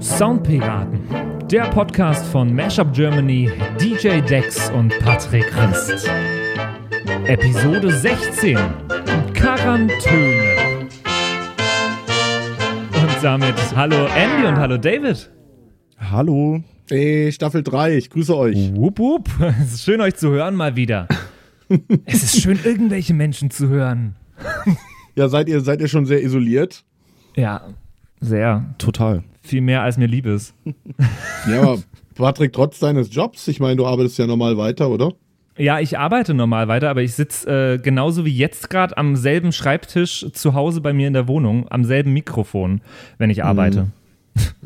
Soundpiraten, der Podcast von Mashup Germany, DJ Dex und Patrick Christ. Episode 16: Quarantäne. Und damit hallo Andy und hallo David. Hallo. Hey, Staffel 3, ich grüße euch. Wupp, wupp. Es ist schön, euch zu hören mal wieder. es ist schön, irgendwelche Menschen zu hören. Ja, seid ihr, seid ihr schon sehr isoliert? Ja, sehr. Total. Viel mehr, als mir lieb ist. Ja, aber Patrick, trotz deines Jobs, ich meine, du arbeitest ja normal weiter, oder? Ja, ich arbeite normal weiter, aber ich sitze äh, genauso wie jetzt gerade am selben Schreibtisch zu Hause bei mir in der Wohnung, am selben Mikrofon, wenn ich arbeite.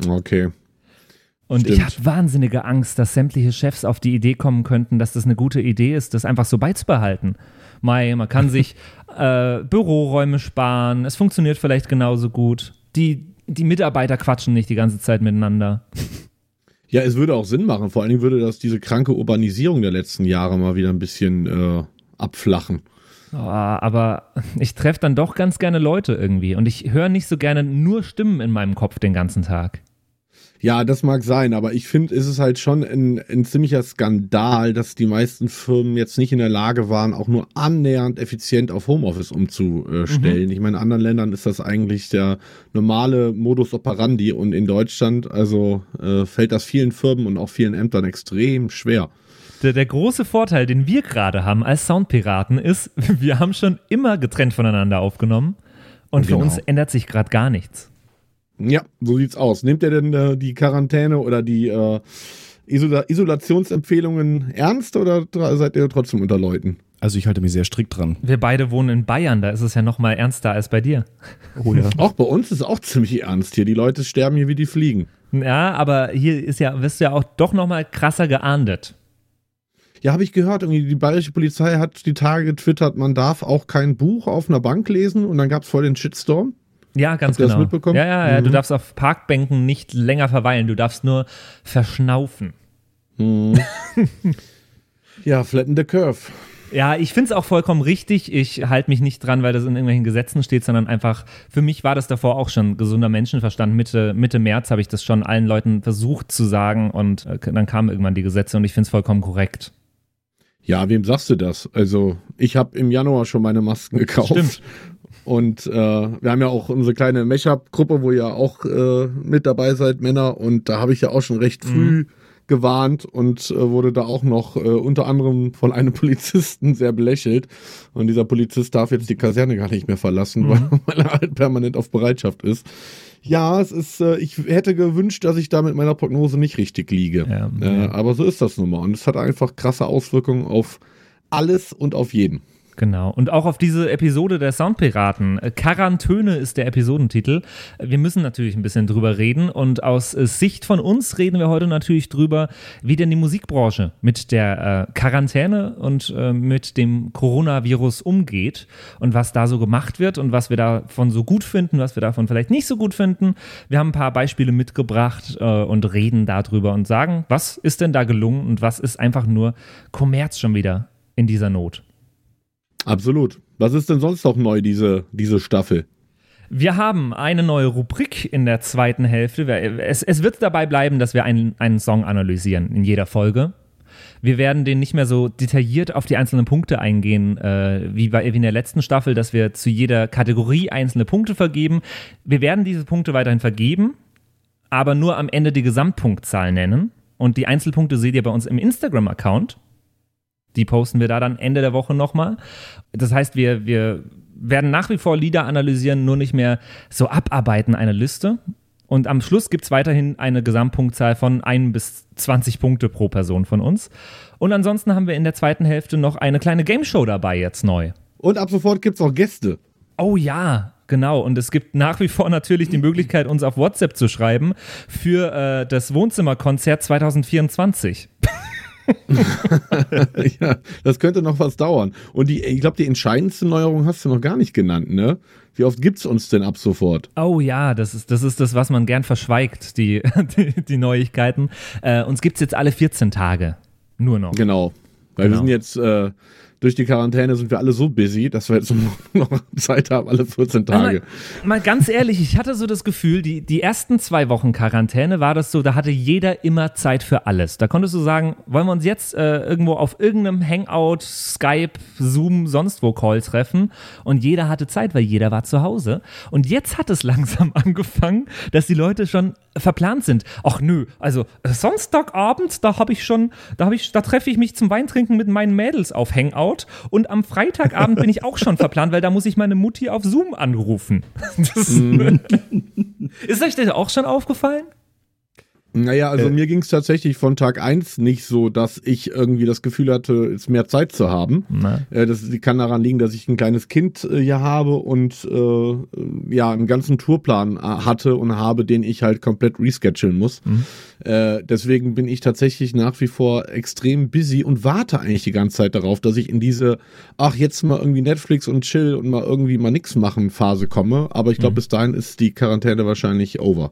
Okay. Und ich Stimmt. habe wahnsinnige Angst, dass sämtliche Chefs auf die Idee kommen könnten, dass das eine gute Idee ist, das einfach so beizubehalten. Mai, man kann sich äh, Büroräume sparen, es funktioniert vielleicht genauso gut. Die, die Mitarbeiter quatschen nicht die ganze Zeit miteinander. Ja, es würde auch Sinn machen. Vor allen Dingen würde das diese kranke Urbanisierung der letzten Jahre mal wieder ein bisschen äh, abflachen. Ah, aber ich treffe dann doch ganz gerne Leute irgendwie und ich höre nicht so gerne nur Stimmen in meinem Kopf den ganzen Tag. Ja, das mag sein, aber ich finde, ist es halt schon ein, ein ziemlicher Skandal, dass die meisten Firmen jetzt nicht in der Lage waren, auch nur annähernd effizient auf Homeoffice umzustellen. Ich meine, in anderen Ländern ist das eigentlich der normale Modus operandi und in Deutschland, also äh, fällt das vielen Firmen und auch vielen Ämtern extrem schwer. Der, der große Vorteil, den wir gerade haben als Soundpiraten, ist, wir haben schon immer getrennt voneinander aufgenommen und für Genau. uns ändert sich gerade gar nichts. Ja, so sieht's aus. Nehmt ihr denn äh, die Quarantäne oder die äh, Isola Isolationsempfehlungen ernst oder seid ihr trotzdem unter Leuten? Also ich halte mich sehr strikt dran. Wir beide wohnen in Bayern, da ist es ja noch mal ernster als bei dir. Oh ja. Auch bei uns ist auch ziemlich ernst hier. Die Leute sterben hier wie die Fliegen. Ja, aber hier ist ja, wirst du ja auch doch noch mal krasser geahndet. Ja, habe ich gehört, irgendwie die bayerische Polizei hat die Tage getwittert, man darf auch kein Buch auf einer Bank lesen und dann gab's voll den Shitstorm. Ja, ganz Habt ihr das genau. mitbekommen? Ja, ja, ja, du Mhm. darfst auf Parkbänken nicht länger verweilen, du darfst nur verschnaufen. Ja, flatten the curve. Ja, ich finde es auch vollkommen richtig. Ich halte mich nicht dran, weil das in irgendwelchen Gesetzen steht, sondern einfach, für mich war das davor auch schon gesunder Menschenverstand. Mitte, Mitte März habe ich das schon allen Leuten versucht zu sagen und äh, dann kamen irgendwann die Gesetze und ich finde es vollkommen korrekt. Ja, wem sagst du das? Also, ich habe im Januar schon meine Masken gekauft. Stimmt. Und äh, wir haben ja auch unsere kleine Mesh-Up-Gruppe, wo ihr auch äh, mit dabei seid, Männer. Und da habe ich ja auch schon recht früh gewarnt und äh, wurde da auch noch äh, unter anderem von einem Polizisten sehr belächelt. Und dieser Polizist darf jetzt die Kaserne gar nicht mehr verlassen, weil, weil er halt permanent auf Bereitschaft ist. Ja, es ist, äh, ich hätte gewünscht, dass ich da mit meiner Prognose nicht richtig liege. Ja, äh, ja. Aber so ist das nun mal. Und es hat einfach krasse Auswirkungen auf alles und auf jeden. Genau. Und auch auf diese Episode der Soundpiraten. Äh, Quarantäne ist der Episodentitel. Äh, Wir müssen natürlich ein bisschen drüber reden. Und aus äh, Sicht von uns reden wir heute natürlich drüber, wie denn die Musikbranche mit der Quarantäne und mit dem Coronavirus umgeht und was da so gemacht wird und was wir davon so gut finden, was wir davon vielleicht nicht so gut finden. Wir haben ein paar Beispiele mitgebracht und reden darüber und sagen, was ist denn da gelungen und was ist einfach nur Kommerz schon wieder in dieser Not. Absolut. Was ist denn sonst noch neu, diese, diese Staffel? Wir haben eine neue Rubrik in der zweiten Hälfte. Es, es wird dabei bleiben, dass wir einen, einen Song analysieren in jeder Folge. Wir werden den nicht mehr so detailliert auf die einzelnen Punkte eingehen, äh, wie, bei, wie in der letzten Staffel, dass wir zu jeder Kategorie einzelne Punkte vergeben. Wir werden diese Punkte weiterhin vergeben, aber nur am Ende die Gesamtpunktzahl nennen. Und die Einzelpunkte seht ihr bei uns im Instagram-Account. Die posten wir da dann Ende der Woche nochmal. Das heißt, wir, wir werden nach wie vor Lieder analysieren, nur nicht mehr so abarbeiten eine Liste. Und am Schluss gibt es weiterhin eine Gesamtpunktzahl von 1 bis 20 Punkte pro Person von uns. Und ansonsten haben wir in der zweiten Hälfte noch eine kleine Game Show dabei jetzt neu. Und ab sofort gibt's auch Gäste. Oh ja, genau. Und es gibt nach wie vor natürlich die Möglichkeit, uns auf WhatsApp zu schreiben für äh, das Wohnzimmerkonzert 2024. ja, das könnte noch was dauern. Und die, ich glaube, die entscheidendste Neuerung hast du noch gar nicht genannt, ne? Wie oft gibt's uns denn ab sofort? Oh ja, das ist das, ist das was man gern verschweigt, die, die, die Neuigkeiten. Äh, uns gibt es jetzt alle 14 Tage. Nur noch. Genau. Weil Genau. wir sind jetzt äh, durch die Quarantäne sind wir alle so busy, dass wir jetzt noch Zeit haben, alle 14 Tage. Mal, mal, ganz ehrlich, ich hatte so das Gefühl, die, die ersten zwei Wochen Quarantäne war das so, da hatte jeder immer Zeit für alles. Da konntest du sagen, wollen wir uns jetzt äh, irgendwo auf irgendeinem Hangout, Skype, Zoom, sonst wo Call treffen und jeder hatte Zeit, weil jeder war zu Hause. Und jetzt hat es langsam angefangen, dass die Leute schon verplant sind. Ach nö, also äh, Sonntagabend, da habe ich schon, da habe ich, da treffe ich mich zum Weintrinken mit meinen Mädels auf Hangout und am Freitagabend bin ich auch schon verplant, weil da muss ich meine Mutti auf Zoom anrufen. Mhm. ist euch das auch schon aufgefallen? Naja, also äh, mir ging es tatsächlich von Tag 1 nicht so, dass ich irgendwie das Gefühl hatte, jetzt mehr Zeit zu haben. Äh, das kann daran liegen, dass ich ein kleines Kind äh, hier habe und äh, ja, einen ganzen Tourplan äh, hatte und habe, den ich halt komplett reschedulen muss. Mhm. Äh, deswegen bin ich tatsächlich nach wie vor extrem busy und warte eigentlich die ganze Zeit darauf, dass ich in diese, ach, jetzt mal irgendwie Netflix und chill und mal irgendwie mal nix machen Phase komme. Aber ich glaube, mhm. bis dahin ist die Quarantäne wahrscheinlich over.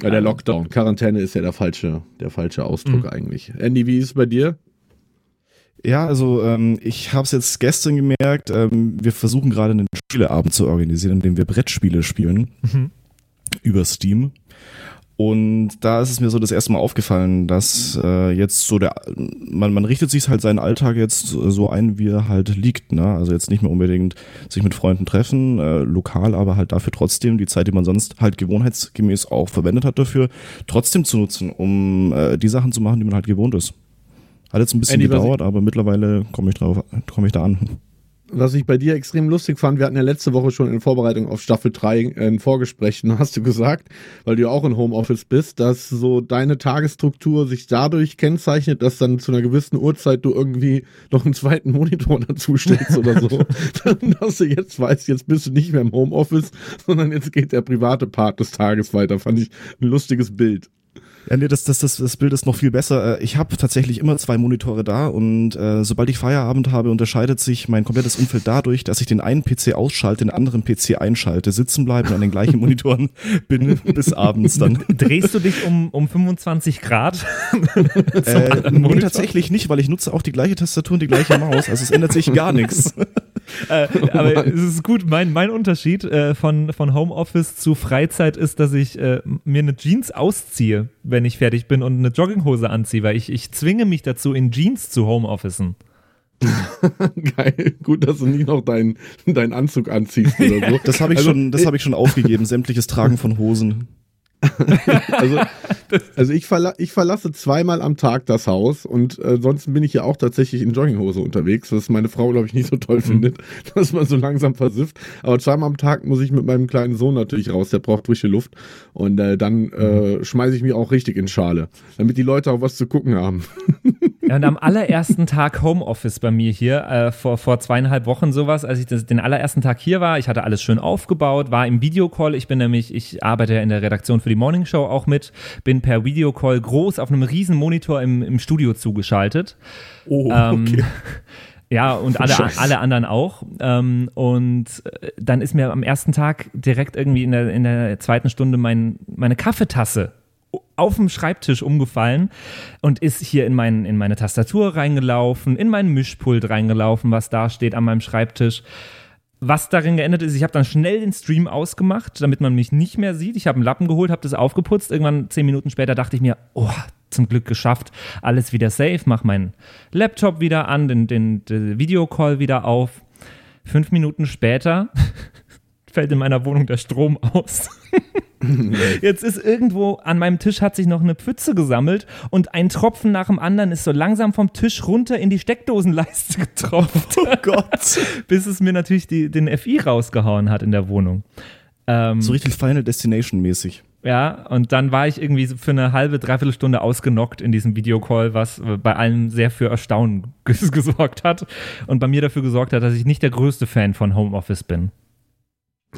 Ja, der Lockdown. Quarantäne ist ja der falsche, der falsche Ausdruck mhm. eigentlich. Andy, wie ist es bei dir? Ja, also ähm, ich habe es jetzt gestern gemerkt, ähm, wir versuchen gerade einen Spieleabend zu organisieren, in dem wir Brettspiele spielen mhm. über Steam. Und da ist es mir so das erste Mal aufgefallen, dass äh, jetzt so der, man, man richtet sich halt seinen Alltag jetzt so ein, wie er halt liegt. Ne? Also jetzt nicht mehr unbedingt sich mit Freunden treffen, äh, lokal, aber halt dafür trotzdem die Zeit, die man sonst halt gewohnheitsgemäß auch verwendet hat dafür, trotzdem zu nutzen, um äh, die Sachen zu machen, die man halt gewohnt ist. Hat jetzt ein bisschen Andy, gedauert, aber mittlerweile komme ich drauf, komme ich da an was ich bei dir extrem lustig fand, wir hatten ja letzte Woche schon in Vorbereitung auf Staffel 3 äh, ein Vorgespräch, und hast du gesagt, weil du ja auch in Homeoffice bist, dass so deine Tagesstruktur sich dadurch kennzeichnet, dass dann zu einer gewissen Uhrzeit du irgendwie noch einen zweiten Monitor dazu stellst oder so. dass du jetzt weißt, jetzt bist du nicht mehr im Homeoffice, sondern jetzt geht der private Part des Tages weiter. Fand ich ein lustiges Bild. Ja, nee, das, das, das, das Bild ist noch viel besser. Äh, ich habe tatsächlich immer zwei Monitore da und äh, sobald ich Feierabend habe, unterscheidet sich mein komplettes Umfeld dadurch, dass ich den einen PC ausschalte, den anderen PC einschalte, sitzen bleibe und an den gleichen Monitoren bin bis abends dann. Drehst du dich um, um 25 Grad? äh, nee, tatsächlich nicht, weil ich nutze auch die gleiche Tastatur und die gleiche Maus. Also es ändert sich gar nichts. Äh, aber es ist gut, mein, mein Unterschied äh, von, von Homeoffice zu Freizeit ist, dass ich äh, mir eine Jeans ausziehe wenn ich fertig bin und eine Jogginghose anziehe, weil ich, ich zwinge mich dazu, in Jeans zu Homeofficen. Geil, gut, dass du nie noch deinen dein Anzug anziehst oder so. Das habe ich, also, schon, hab ich schon aufgegeben, sämtliches Tragen von Hosen. also, also ich, verla ich, verlasse zweimal am Tag das Haus und äh, sonst bin ich ja auch tatsächlich in Jogginghose unterwegs, was meine Frau, glaube ich, nicht so toll mhm. findet, dass man so langsam versifft. Aber zweimal am Tag muss ich mit meinem kleinen Sohn natürlich raus, der braucht frische Luft. Und äh, dann äh, mhm. schmeiße ich mich auch richtig in Schale, damit die Leute auch was zu gucken haben. Ja, und am allerersten Tag Homeoffice bei mir hier, äh, vor, vor zweieinhalb Wochen sowas, als ich das, den allerersten Tag hier war, ich hatte alles schön aufgebaut, war im Videocall, ich bin nämlich, ich arbeite ja in der Redaktion für die Morning Show auch mit, bin per Videocall groß auf einem riesen Monitor im, im Studio zugeschaltet. Oh, ähm, okay. Ja, und alle, alle anderen auch. Ähm, und äh, dann ist mir am ersten Tag direkt irgendwie in der, in der zweiten Stunde mein, meine Kaffeetasse auf dem Schreibtisch umgefallen und ist hier in, mein, in meine Tastatur reingelaufen, in mein Mischpult reingelaufen, was da steht an meinem Schreibtisch. Was darin geändert ist, ich habe dann schnell den Stream ausgemacht, damit man mich nicht mehr sieht. Ich habe einen Lappen geholt, habe das aufgeputzt. Irgendwann zehn Minuten später dachte ich mir, oh, zum Glück geschafft, alles wieder safe, mach meinen Laptop wieder an, den, den, den Videocall wieder auf. Fünf Minuten später fällt in meiner Wohnung der Strom aus. Jetzt ist irgendwo an meinem Tisch hat sich noch eine Pfütze gesammelt und ein Tropfen nach dem anderen ist so langsam vom Tisch runter in die Steckdosenleiste getropft. Oh Gott. Bis es mir natürlich die, den FI rausgehauen hat in der Wohnung. Ähm, so richtig Final Destination mäßig. Ja, und dann war ich irgendwie für eine halbe, dreiviertel Stunde ausgenockt in diesem Videocall, was bei allen sehr für Erstaunen gesorgt hat und bei mir dafür gesorgt hat, dass ich nicht der größte Fan von Homeoffice bin.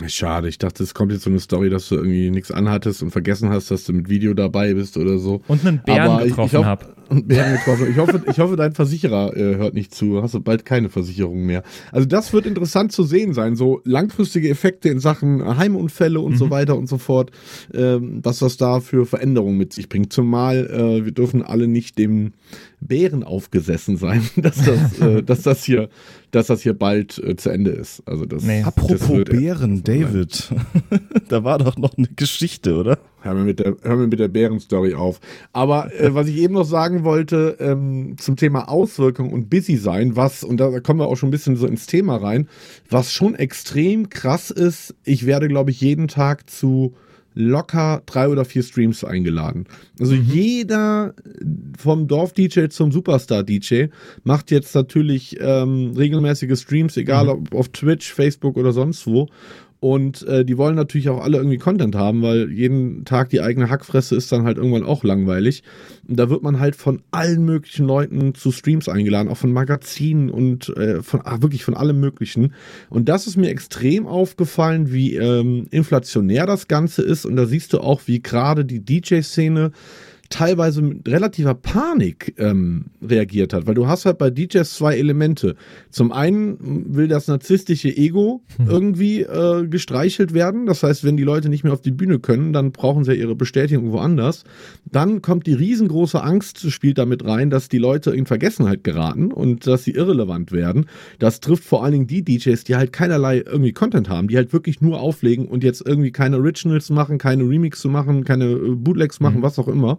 Schade, ich dachte, es kommt jetzt so eine Story, dass du irgendwie nichts anhattest und vergessen hast, dass du mit Video dabei bist oder so. Und einen Bären Aber getroffen habe. Und Bären getroffen. Ich hoffe, ich hoffe, dein Versicherer äh, hört nicht zu. Hast du bald keine Versicherung mehr. Also das wird interessant zu sehen sein. So langfristige Effekte in Sachen Heimunfälle und mhm. so weiter und so fort. Ähm, was das da für Veränderungen mit sich bringt. Zumal äh, wir dürfen alle nicht dem Bären aufgesessen sein, dass das, äh, dass das hier, dass das hier bald äh, zu Ende ist. Also das. Nee. Apropos das wird, Bären, David, da war doch noch eine Geschichte, oder? Hör mir mit der, hör mir mit der Bären-Story auf. Aber äh, was ich eben noch sagen wollte ähm, zum Thema Auswirkung und Busy sein, was und da kommen wir auch schon ein bisschen so ins Thema rein, was schon extrem krass ist. Ich werde, glaube ich, jeden Tag zu locker drei oder vier Streams eingeladen. Also mhm. jeder vom Dorf-DJ zum Superstar-DJ macht jetzt natürlich ähm, regelmäßige Streams, egal mhm. ob auf Twitch, Facebook oder sonst wo. Und äh, die wollen natürlich auch alle irgendwie Content haben, weil jeden Tag die eigene Hackfresse ist dann halt irgendwann auch langweilig. Und da wird man halt von allen möglichen Leuten zu Streams eingeladen, auch von Magazinen und äh, von ah, wirklich von allem Möglichen. Und das ist mir extrem aufgefallen, wie ähm, inflationär das Ganze ist. Und da siehst du auch, wie gerade die DJ-Szene teilweise mit relativer Panik ähm, reagiert hat, weil du hast halt bei DJs zwei Elemente. Zum einen will das narzisstische Ego hm. irgendwie äh, gestreichelt werden. Das heißt, wenn die Leute nicht mehr auf die Bühne können, dann brauchen sie ihre Bestätigung woanders. Dann kommt die riesengroße Angst, spielt damit rein, dass die Leute in Vergessenheit geraten und dass sie irrelevant werden. Das trifft vor allen Dingen die DJs, die halt keinerlei irgendwie Content haben, die halt wirklich nur auflegen und jetzt irgendwie keine Originals machen, keine Remix machen, keine äh, Bootlegs machen, mhm. was auch immer.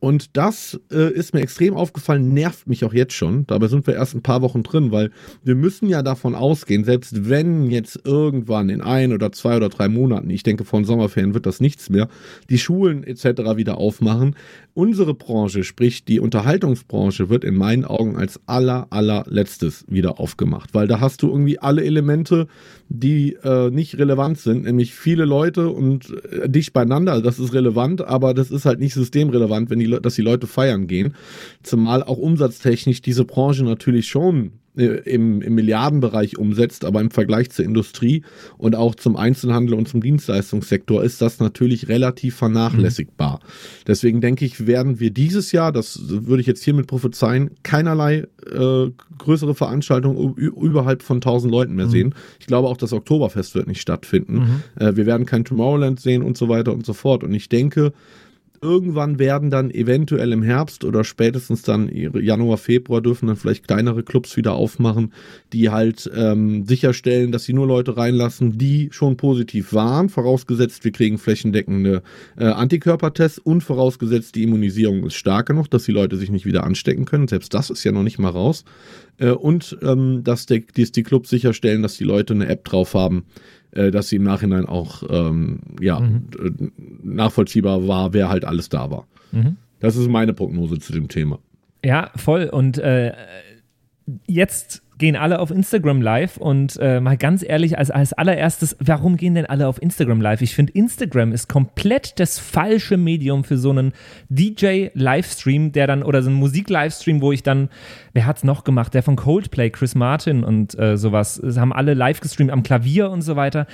Und das äh, ist mir extrem aufgefallen, nervt mich auch jetzt schon. Dabei sind wir erst ein paar Wochen drin, weil wir müssen ja davon ausgehen, selbst wenn jetzt irgendwann in ein oder zwei oder drei Monaten, ich denke von Sommerferien wird das nichts mehr, die Schulen etc. wieder aufmachen. Unsere Branche, sprich die Unterhaltungsbranche, wird in meinen Augen als aller allerletztes wieder aufgemacht, weil da hast du irgendwie alle Elemente, die äh, nicht relevant sind, nämlich viele Leute und äh, dicht beieinander. Das ist relevant, aber das ist halt nicht systemrelevant, wenn die, dass die Leute feiern gehen. Zumal auch umsatztechnisch diese Branche natürlich schon äh, im, im Milliardenbereich umsetzt, aber im Vergleich zur Industrie und auch zum Einzelhandel und zum Dienstleistungssektor ist das natürlich relativ vernachlässigbar. Mhm. Deswegen denke ich, werden wir dieses Jahr, das würde ich jetzt hiermit prophezeien, keinerlei äh, größere Veranstaltungen überhalb von 1000 Leuten mehr mhm. sehen. Ich glaube auch, das Oktoberfest wird nicht stattfinden. Mhm. Äh, wir werden kein Tomorrowland sehen und so weiter und so fort. Und ich denke, irgendwann werden dann eventuell im Herbst oder spätestens dann Januar, Februar dürfen dann vielleicht kleinere Clubs wieder aufmachen, die halt ähm, sicherstellen, dass sie nur Leute reinlassen, die schon positiv waren, vorausgesetzt wir kriegen flächendeckende äh, Antikörpertests und vorausgesetzt die Immunisierung ist stark genug, dass die Leute sich nicht wieder anstecken können. Selbst das ist ja noch nicht mal raus. Äh, und ähm, dass, die, dass die Clubs sicherstellen, dass die Leute eine App drauf haben, äh, dass sie im Nachhinein auch ähm, ja, mhm. nachvollziehbar war, wer halt alles da war. Mhm. Das ist meine Prognose zu dem Thema. Ja, voll. Und äh, jetzt gehen alle auf Instagram live und äh, mal ganz ehrlich, als, als allererstes, warum gehen denn alle auf Instagram live? Ich finde, Instagram ist komplett das falsche Medium für so einen DJ-Livestream, der dann, oder so einen Musik-Livestream, wo ich dann, wer hat es noch gemacht? Der von Coldplay, Chris Martin und äh, sowas, haben alle live gestreamt am Klavier und so weiter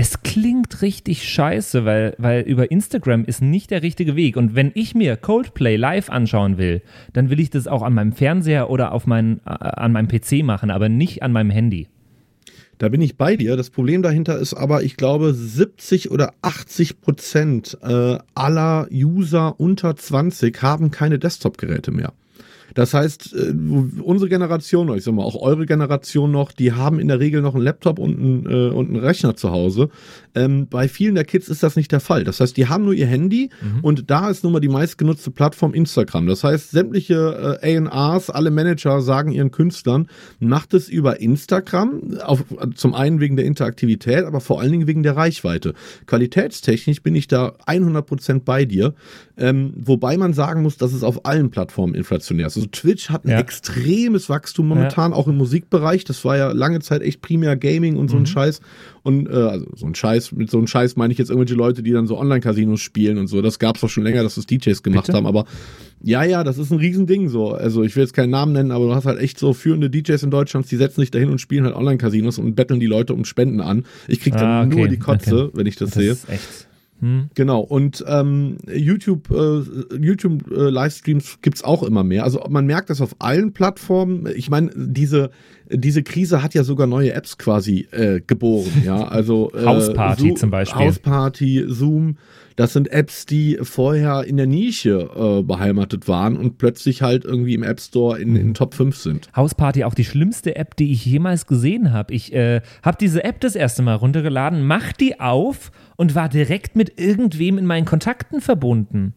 es klingt richtig scheiße, weil, weil über Instagram ist nicht der richtige Weg. Und wenn ich mir Coldplay live anschauen will, dann will ich das auch an meinem Fernseher oder auf mein, äh, an meinem PC machen, aber nicht an meinem Handy. Da bin ich bei dir. Das Problem dahinter ist aber, ich glaube, 70 oder 80 Prozent äh, aller User unter 20 haben keine Desktop-Geräte mehr. Das heißt, äh, unsere Generation, ich sag mal auch eure Generation noch, die haben in der Regel noch einen Laptop und einen, äh, und einen Rechner zu Hause. Ähm, bei vielen der Kids ist das nicht der Fall. Das heißt, die haben nur ihr Handy mhm. und da ist nun mal die meistgenutzte Plattform Instagram. Das heißt, sämtliche äh, A&Rs, alle Manager sagen ihren Künstlern, macht es über Instagram, auf, zum einen wegen der Interaktivität, aber vor allen Dingen wegen der Reichweite. Qualitätstechnisch bin ich da 100% bei dir, ähm, wobei man sagen muss, dass es auf allen Plattformen inflationär ist. Also Twitch hat ein ja. extremes Wachstum momentan, ja. auch im Musikbereich. Das war ja lange Zeit echt primär Gaming und so ein mhm. Scheiß. Und äh, also so ein Scheiß, mit so einem Scheiß meine ich jetzt irgendwelche Leute, die dann so Online-Casinos spielen und so. Das gab es doch schon länger, dass das DJs gemacht Bitte? haben. Aber ja, ja, das ist ein Riesending so. Also ich will jetzt keinen Namen nennen, aber du hast halt echt so führende DJs in Deutschland, die setzen sich dahin und spielen halt Online-Casinos und betteln die Leute um Spenden an. Ich krieg dann ah, okay. nur die Kotze, okay. wenn ich das, das sehe. Ist echt Hm. Genau, und ähm, YouTube, äh, YouTube äh, Livestreams gibt's auch immer mehr. Also man merkt das auf allen Plattformen. Ich meine, diese, diese Krise hat ja sogar neue Apps quasi äh, geboren. Ja, also äh, Hausparty Zo- zum Beispiel. Hausparty, Zoom. Das sind Apps, die vorher in der Nische äh, beheimatet waren und plötzlich halt irgendwie im App Store in, in Top 5 sind. Hausparty auch die schlimmste App, die ich jemals gesehen habe. Ich äh, habe diese App das erste Mal runtergeladen, mach die auf und war direkt mit irgendwem in meinen Kontakten verbunden.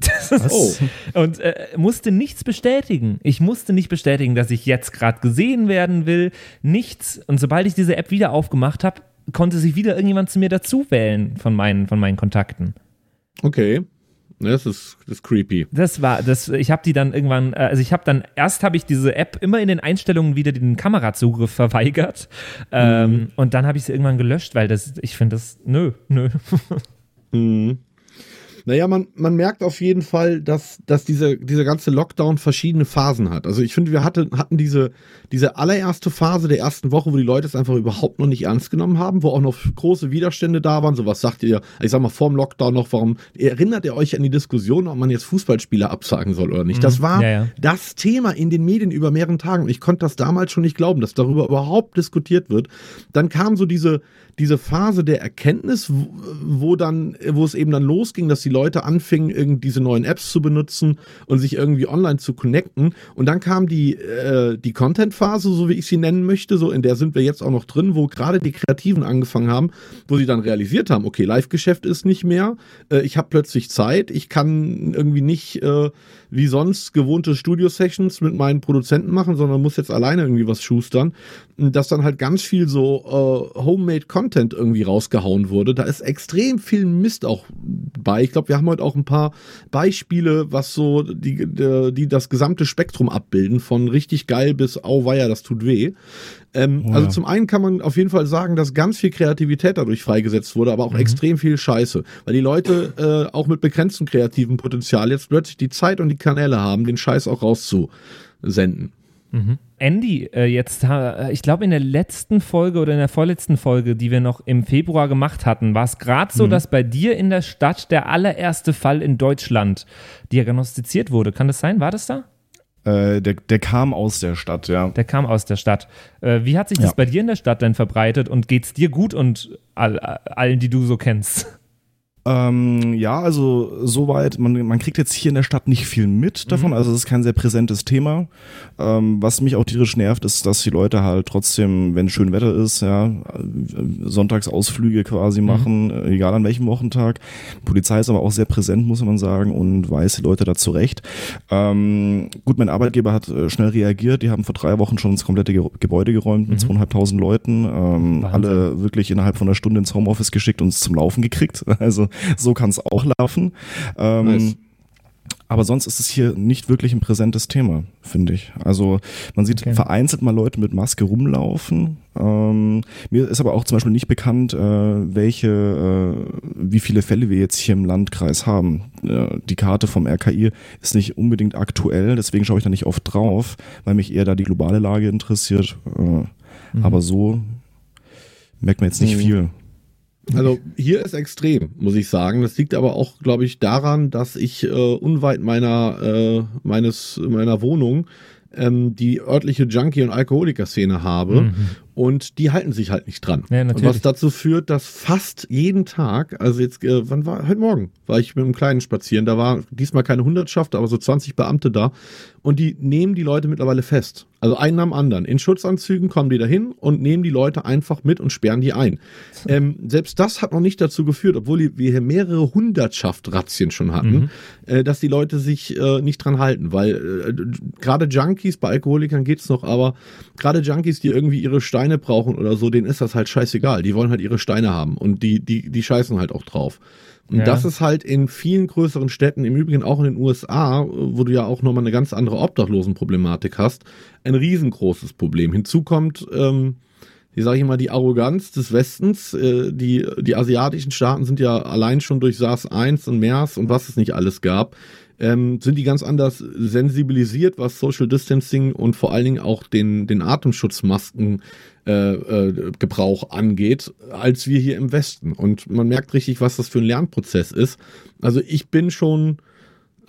Das ist, Oh. Und äh, musste nichts bestätigen. Ich musste nicht bestätigen, dass ich jetzt gerade gesehen werden will. Nichts. Und sobald ich diese App wieder aufgemacht habe, konnte sich wieder irgendjemand zu mir dazu wählen von meinen, von meinen Kontakten. Okay. Das ist, das ist creepy. Das war, das, ich habe die dann irgendwann, äh, also ich habe dann, erst habe ich diese App immer in den Einstellungen wieder den Kamerazugriff verweigert ähm, und dann habe ich sie irgendwann gelöscht, weil das, ich finde das, nö, nö. Mhm. Naja, man, man merkt auf jeden Fall, dass, dass diese, dieser ganze Lockdown verschiedene Phasen hat. Also ich finde, wir hatte, hatten diese, diese allererste Phase der ersten Woche, wo die Leute es einfach überhaupt noch nicht ernst genommen haben, wo auch noch große Widerstände da waren. So was sagt ihr, ich sag mal, vorm Lockdown noch, warum erinnert ihr euch an die Diskussion, ob man jetzt Fußballspieler absagen soll oder nicht? Das war Mhm. Ja, ja. das Thema in den Medien über mehreren Tagen. Und ich konnte das damals schon nicht glauben, dass darüber überhaupt diskutiert wird. Dann kam so diese, diese Phase der Erkenntnis, wo, dann, wo es eben dann losging, dass die Leute anfingen, irgendwie diese neuen Apps zu benutzen und sich irgendwie online zu connecten. Und dann kam die, äh, die Content-Phase, so wie ich sie nennen möchte, so in der sind wir jetzt auch noch drin, wo gerade die Kreativen angefangen haben, wo sie dann realisiert haben, okay, Live-Geschäft ist nicht mehr, äh, ich habe plötzlich Zeit, ich kann irgendwie nicht äh, wie sonst gewohnte Studio-Sessions mit meinen Produzenten machen, sondern muss jetzt alleine irgendwie was schustern. Dass dann halt ganz viel so äh, Homemade-Content irgendwie rausgehauen wurde. Da ist extrem viel Mist auch bei. Ich glaube, wir haben heute auch ein paar Beispiele, was so die, die, die das gesamte Spektrum abbilden, von richtig geil bis auweia, das tut weh. Ähm, Oh Also ja. zum einen kann man auf jeden Fall sagen, dass ganz viel Kreativität dadurch freigesetzt wurde, aber auch extrem viel Scheiße. Weil die Leute äh, auch mit begrenztem kreativen Potenzial jetzt plötzlich die Zeit und die Kanäle haben, den Scheiß auch rauszusenden. Andy, äh, jetzt, äh, ich glaube in der letzten Folge oder in der vorletzten Folge, die wir noch im Februar gemacht hatten, war es gerade so, dass bei dir in der Stadt der allererste Fall in Deutschland diagnostiziert wurde. Kann das sein? War das da? Äh, der, der kam aus der Stadt, ja. Der kam aus der Stadt. Äh, wie hat sich das Ja. bei dir in der Stadt denn verbreitet und geht's dir gut und all, allen, die du so kennst? Ähm, ja, also soweit, man, man kriegt jetzt hier in der Stadt nicht viel mit davon, also es ist kein sehr präsentes Thema. Ähm, was mich auch tierisch nervt, ist, dass die Leute halt trotzdem, wenn schön Wetter ist, ja, Sonntagsausflüge quasi machen, äh, egal an welchem Wochentag. Die Polizei ist aber auch sehr präsent, muss man sagen, und weiß die Leute da zurecht. Ähm, gut, mein Arbeitgeber hat äh, schnell reagiert, die haben vor drei Wochen schon das komplette Ge Gebäude geräumt mit zweieinhalbtausend Leuten, ähm, alle wirklich innerhalb von einer Stunde ins Homeoffice geschickt und es zum Laufen gekriegt. Also so kann es auch laufen. Ähm, Nice. Aber sonst ist es hier nicht wirklich ein präsentes Thema, finde ich. Also man sieht Okay. vereinzelt mal Leute mit Maske rumlaufen. Ähm, mir ist aber auch zum Beispiel nicht bekannt, äh, welche, äh, wie viele Fälle wir jetzt hier im Landkreis haben. Äh, die Karte vom RKI ist nicht unbedingt aktuell, deswegen schaue ich da nicht oft drauf, weil mich eher da die globale Lage interessiert. Äh, Aber so merkt man jetzt nicht Mhm. viel. Also hier ist extrem, muss ich sagen. Das liegt aber auch, glaube ich, daran, dass ich äh, unweit meiner äh, meines meiner Wohnung ähm, die örtliche Junkie- und Alkoholiker-Szene habe. Und die halten sich halt nicht dran. Ja, und was dazu führt, dass fast jeden Tag, also jetzt, äh, wann war, heute Morgen war ich mit einem Kleinen spazieren, da war diesmal keine Hundertschaft, aber so 20 Beamte da. Und die nehmen die Leute mittlerweile fest. Also einen am anderen. In Schutzanzügen kommen die dahin und nehmen die Leute einfach mit und sperren die ein. Ähm, selbst das hat noch nicht dazu geführt, obwohl wir hier mehrere Hundertschaft-Razzien schon hatten, äh, dass die Leute sich äh, nicht dran halten. Weil äh, gerade Junkies, bei Alkoholikern geht's noch, aber gerade Junkies, die irgendwie ihre Steine brauchen oder so, denen ist das halt scheißegal. Die wollen halt ihre Steine haben und die, die, die scheißen halt auch drauf. Und Ja. das ist halt in vielen größeren Städten, im Übrigen auch in den USA, wo du ja auch nochmal eine ganz andere Obdachlosenproblematik hast, ein riesengroßes Problem. Hinzu kommt, ähm, wie sage ich mal, die Arroganz des Westens. Äh, die, die asiatischen Staaten sind ja allein schon durch SARS 1 und MERS und was es nicht alles gab, ähm, sind die ganz anders sensibilisiert, was Social Distancing und vor allen Dingen auch den, den Atemschutzmasken äh, äh, angeht, als wir hier im Westen. Und man merkt richtig, was das für ein Lernprozess ist. Also ich bin schon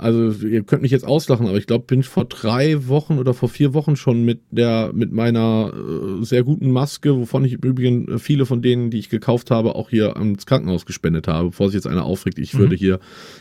also ihr könnt mich jetzt auslachen, aber ich glaube, bin vor drei Wochen oder vor vier Wochen schon mit der, mit meiner äh, sehr guten Maske, wovon ich übrigens äh, viele von denen, die ich gekauft habe, auch hier ans Krankenhaus gespendet habe, bevor sich jetzt einer aufregt, ich mhm. würde hier,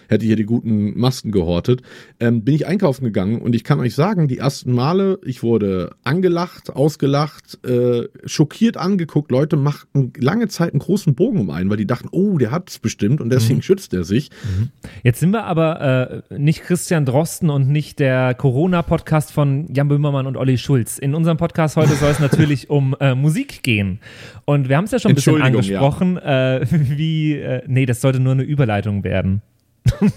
hätte hier die guten Masken gehortet, ähm, bin ich einkaufen gegangen und ich kann euch sagen, die ersten Male, ich wurde angelacht, ausgelacht, äh, schockiert angeguckt, Leute machten lange Zeit einen großen Bogen um einen, weil die dachten, oh, der hat es bestimmt und deswegen mhm. schützt er sich. Mhm. Jetzt sind wir aber äh, nicht Christian Drosten und nicht der Corona-Podcast von Jan Böhmermann und Olli Schulz. In unserem Podcast heute soll es natürlich um äh, Musik gehen. Und wir haben es ja schon ein bisschen angesprochen, ja. äh, wie, äh, nee, das sollte nur eine Überleitung werden.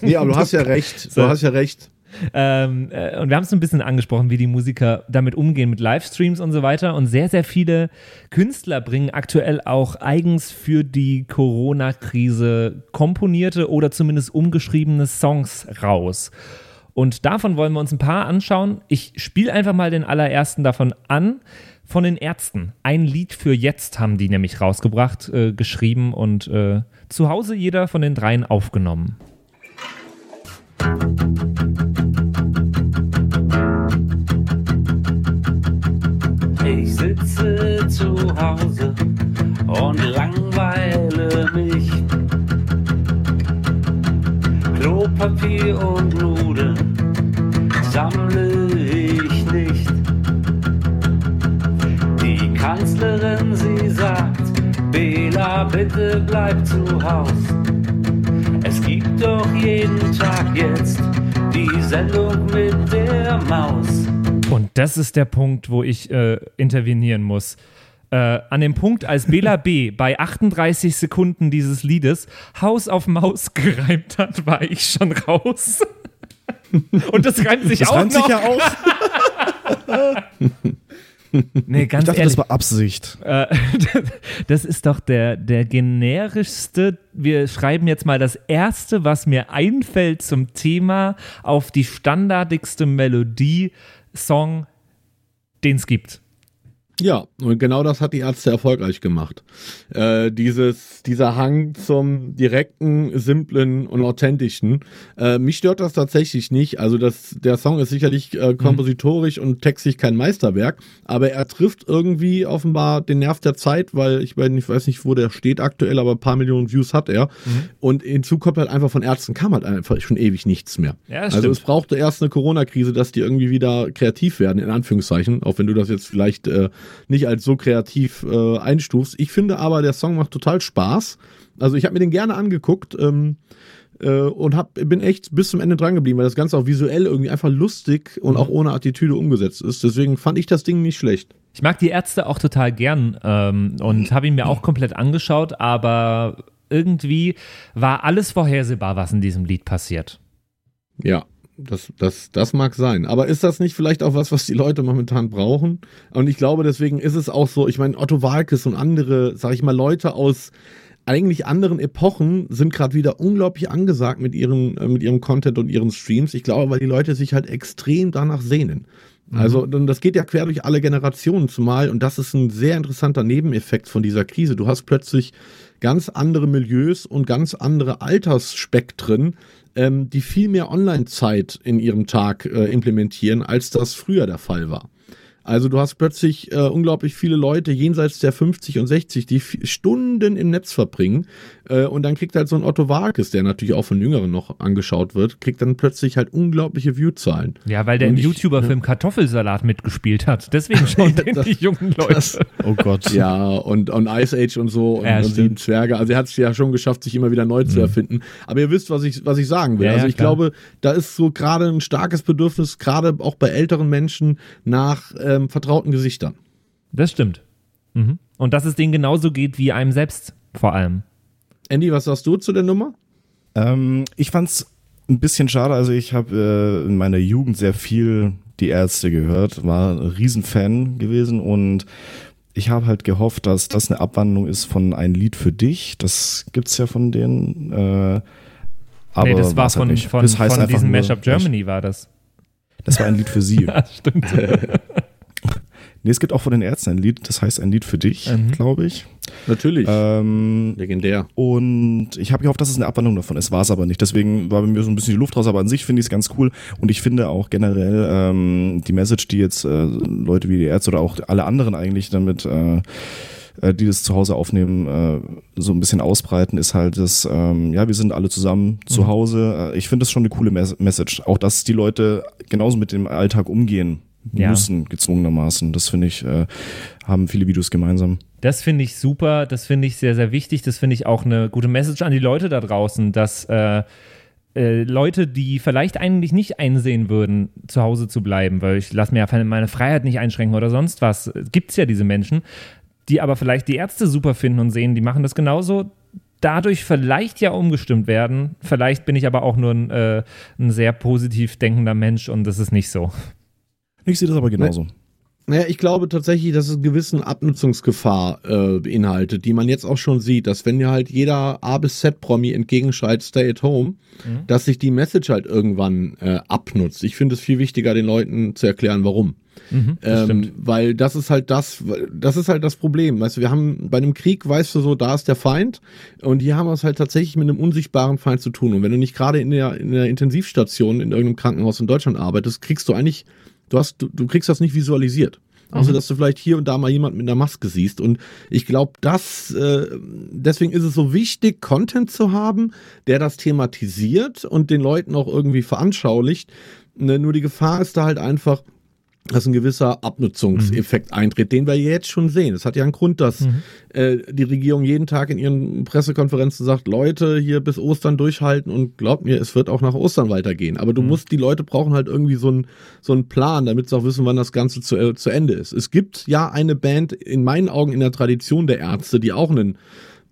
Nee, aber du hast ja recht. Du so. hast ja recht. Ähm, äh, und wir haben es ein bisschen angesprochen, wie die Musiker damit umgehen mit Livestreams und so weiter. Und sehr, sehr viele Künstler bringen aktuell auch eigens für die Corona-Krise komponierte oder zumindest umgeschriebene Songs raus. Und davon wollen wir uns ein paar anschauen. Ich spiele einfach mal den allerersten davon an. Von den Ärzten. Ein Lied für jetzt haben die nämlich rausgebracht, äh, geschrieben und äh, zu Hause jeder von den dreien aufgenommen. Ich Hause und langweile mich. Klopapier und Nudeln sammle ich nicht. Die Kanzlerin, sie sagt, Bela, bitte bleib zu Haus. Es gibt doch jeden Tag jetzt die Sendung mit der Maus. Und das ist der Punkt, wo ich äh, intervenieren muss. Äh, an dem Punkt, als Bela B. bei 38 Sekunden dieses Liedes Haus auf Maus gereimt hat, war ich schon raus. Und das reimt sich das auch reimt noch. Sich ja auch. nee, ganz ich dachte, ehrlich, das war Absicht. Äh, das ist doch der, der generischste. Wir schreiben jetzt mal das erste, was mir einfällt zum Thema auf die standardigste Melodie Song, den es gibt. Ja, und genau das hat die Ärzte erfolgreich gemacht. Äh, dieses, dieser Hang zum direkten, simplen und authentischen. Äh, mich stört das tatsächlich nicht. Also das, der Song ist sicherlich äh, kompositorisch mhm. und textlich kein Meisterwerk, aber er trifft irgendwie offenbar den Nerv der Zeit, weil ich, ich weiß nicht, wo der steht aktuell, aber ein paar Millionen Views hat er. Mhm. Und hinzu kommt halt einfach von Ärzten kam halt einfach schon ewig nichts mehr. Ja, also stimmt. es brauchte erst eine Corona-Krise, dass die irgendwie wieder kreativ werden, in Anführungszeichen, auch wenn du das jetzt vielleicht äh, nicht als so kreativ äh, einstufst. Ich finde aber, der Song macht total Spaß. Also ich habe mir den gerne angeguckt ähm, äh, und hab, bin echt bis zum Ende dran geblieben, weil das Ganze auch visuell irgendwie einfach lustig und auch ohne Attitüde umgesetzt ist. Deswegen fand ich das Ding nicht schlecht. Ich mag die Ärzte auch total gern ähm, und habe ihn mir auch komplett angeschaut, aber irgendwie war alles vorhersehbar, was in diesem Lied passiert. Ja, das, das, das mag sein. Aber ist das nicht vielleicht auch was, was die Leute momentan brauchen? Und ich glaube, deswegen ist es auch so, ich meine, Otto Walkes und andere, sag ich mal, Leute aus eigentlich anderen Epochen sind gerade wieder unglaublich angesagt mit ihren, äh, mit ihrem Content und ihren Streams. Ich glaube, weil die Leute sich halt extrem danach sehnen. Mhm. Also, das geht ja quer durch alle Generationen zumal und das ist ein sehr interessanter Nebeneffekt von dieser Krise. Du hast plötzlich ganz andere Milieus und ganz andere Altersspektren, ähm, die viel mehr Online-Zeit in ihrem Tag äh, implementieren, als das früher der Fall war. Also du hast plötzlich äh, unglaublich viele Leute jenseits der 50 und 60, die Stunden im Netz verbringen äh, und dann kriegt halt so ein Otto Warkes, der natürlich auch von Jüngeren noch angeschaut wird, kriegt dann plötzlich halt unglaubliche Viewzahlen. Ja, weil der und im YouTuber-Film Kartoffelsalat mitgespielt hat. Deswegen schauen den das, die jungen Leute. Das, oh Gott. Ja, und, und Ice Age und so und, ja, und Sieben Zwerge. Also er hat es ja schon geschafft, sich immer wieder neu mhm. zu erfinden. Aber ihr wisst, was ich, was ich sagen will. Ja, also ich klar. glaube, da ist so gerade ein starkes Bedürfnis, gerade auch bei älteren Menschen, nach ähm, vertrauten Gesichtern. Das stimmt. Mhm. Und dass es denen genauso geht wie einem selbst vor allem. Andy, was sagst du zu der Nummer? Ähm, ich fand's ein bisschen schade. Also ich habe äh, in meiner Jugend sehr viel die Ärzte gehört, war ein Riesenfan gewesen und ich habe halt gehofft, dass das eine Abwandlung ist von ein Lied für dich. Das gibt's ja von denen. Äh, Aber nee, das war halt von, nicht. von, Das heißt von diesem Mashup Germany war das. Das war ein Lied für sie. Ja, stimmt. Nee, es gibt auch von den Ärzten ein Lied, das heißt ein Lied für dich, Mhm. glaube ich. Natürlich. Ähm, Legendär. und ich habe gehofft, dass es eine Abwandlung davon ist, war es aber nicht. Deswegen war bei mir so ein bisschen die Luft raus, aber an sich finde ich es ganz cool. Und ich finde auch generell ähm, die Message, die jetzt äh, Leute wie die Ärzte oder auch alle anderen eigentlich damit, äh, äh, die das zu Hause aufnehmen, äh, so ein bisschen ausbreiten, ist halt das, ähm, ja, wir sind alle zusammen zu Hause. Äh, ich finde das schon eine coole Mes Message. Auch, dass die Leute genauso mit dem Alltag umgehen Ja. müssen, gezwungenermaßen. Das finde ich, äh, haben viele Videos gemeinsam. Das finde ich super, das finde ich sehr, sehr wichtig. Das finde ich auch eine gute Message an die Leute da draußen, dass äh, äh, Leute, die vielleicht eigentlich nicht einsehen würden, zu Hause zu bleiben, weil ich lasse mir ja meine Freiheit nicht einschränken oder sonst was, gibt es ja diese Menschen, die aber vielleicht die Ärzte super finden und sehen, die machen das genauso. Dadurch vielleicht ja umgestimmt werden. Vielleicht bin ich aber auch nur ein, äh, ein sehr positiv denkender Mensch und das ist nicht so. Ich sehe das aber genauso. Naja, ich glaube tatsächlich, dass es eine gewisse Abnutzungsgefahr äh, beinhaltet, die man jetzt auch schon sieht, dass wenn ja halt jeder A bis Z Promi entgegenschreit, stay at home, dass sich die Message halt irgendwann äh, abnutzt. Ich finde es viel wichtiger, den Leuten zu erklären, warum. Mhm, das Ähm, weil das ist halt das, das ist halt das Problem. Weißt du, wir haben bei einem Krieg, weißt du so, da ist der Feind und hier haben wir es halt tatsächlich mit einem unsichtbaren Feind zu tun. Und wenn du nicht gerade in der, in der Intensivstation in irgendeinem Krankenhaus in Deutschland arbeitest, kriegst du eigentlich, du hast, du, du kriegst das nicht visualisiert. Außer dass du vielleicht hier und da mal jemand mit einer Maske siehst. Und ich glaube, das, äh, deswegen ist es so wichtig, Content zu haben, der das thematisiert und den Leuten auch irgendwie veranschaulicht. Ne, nur die Gefahr ist da halt einfach, dass ein gewisser Abnutzungseffekt eintritt, den wir jetzt schon sehen. Es hat ja einen Grund, dass äh, die Regierung jeden Tag in ihren Pressekonferenzen sagt, Leute, hier bis Ostern durchhalten und glaubt mir, es wird auch nach Ostern weitergehen. Aber du musst, die Leute brauchen halt irgendwie so einen so einen Plan, damit sie auch wissen, wann das Ganze zu, äh, zu Ende ist. Es gibt ja eine Band, in meinen Augen in der Tradition der Ärzte, die auch einen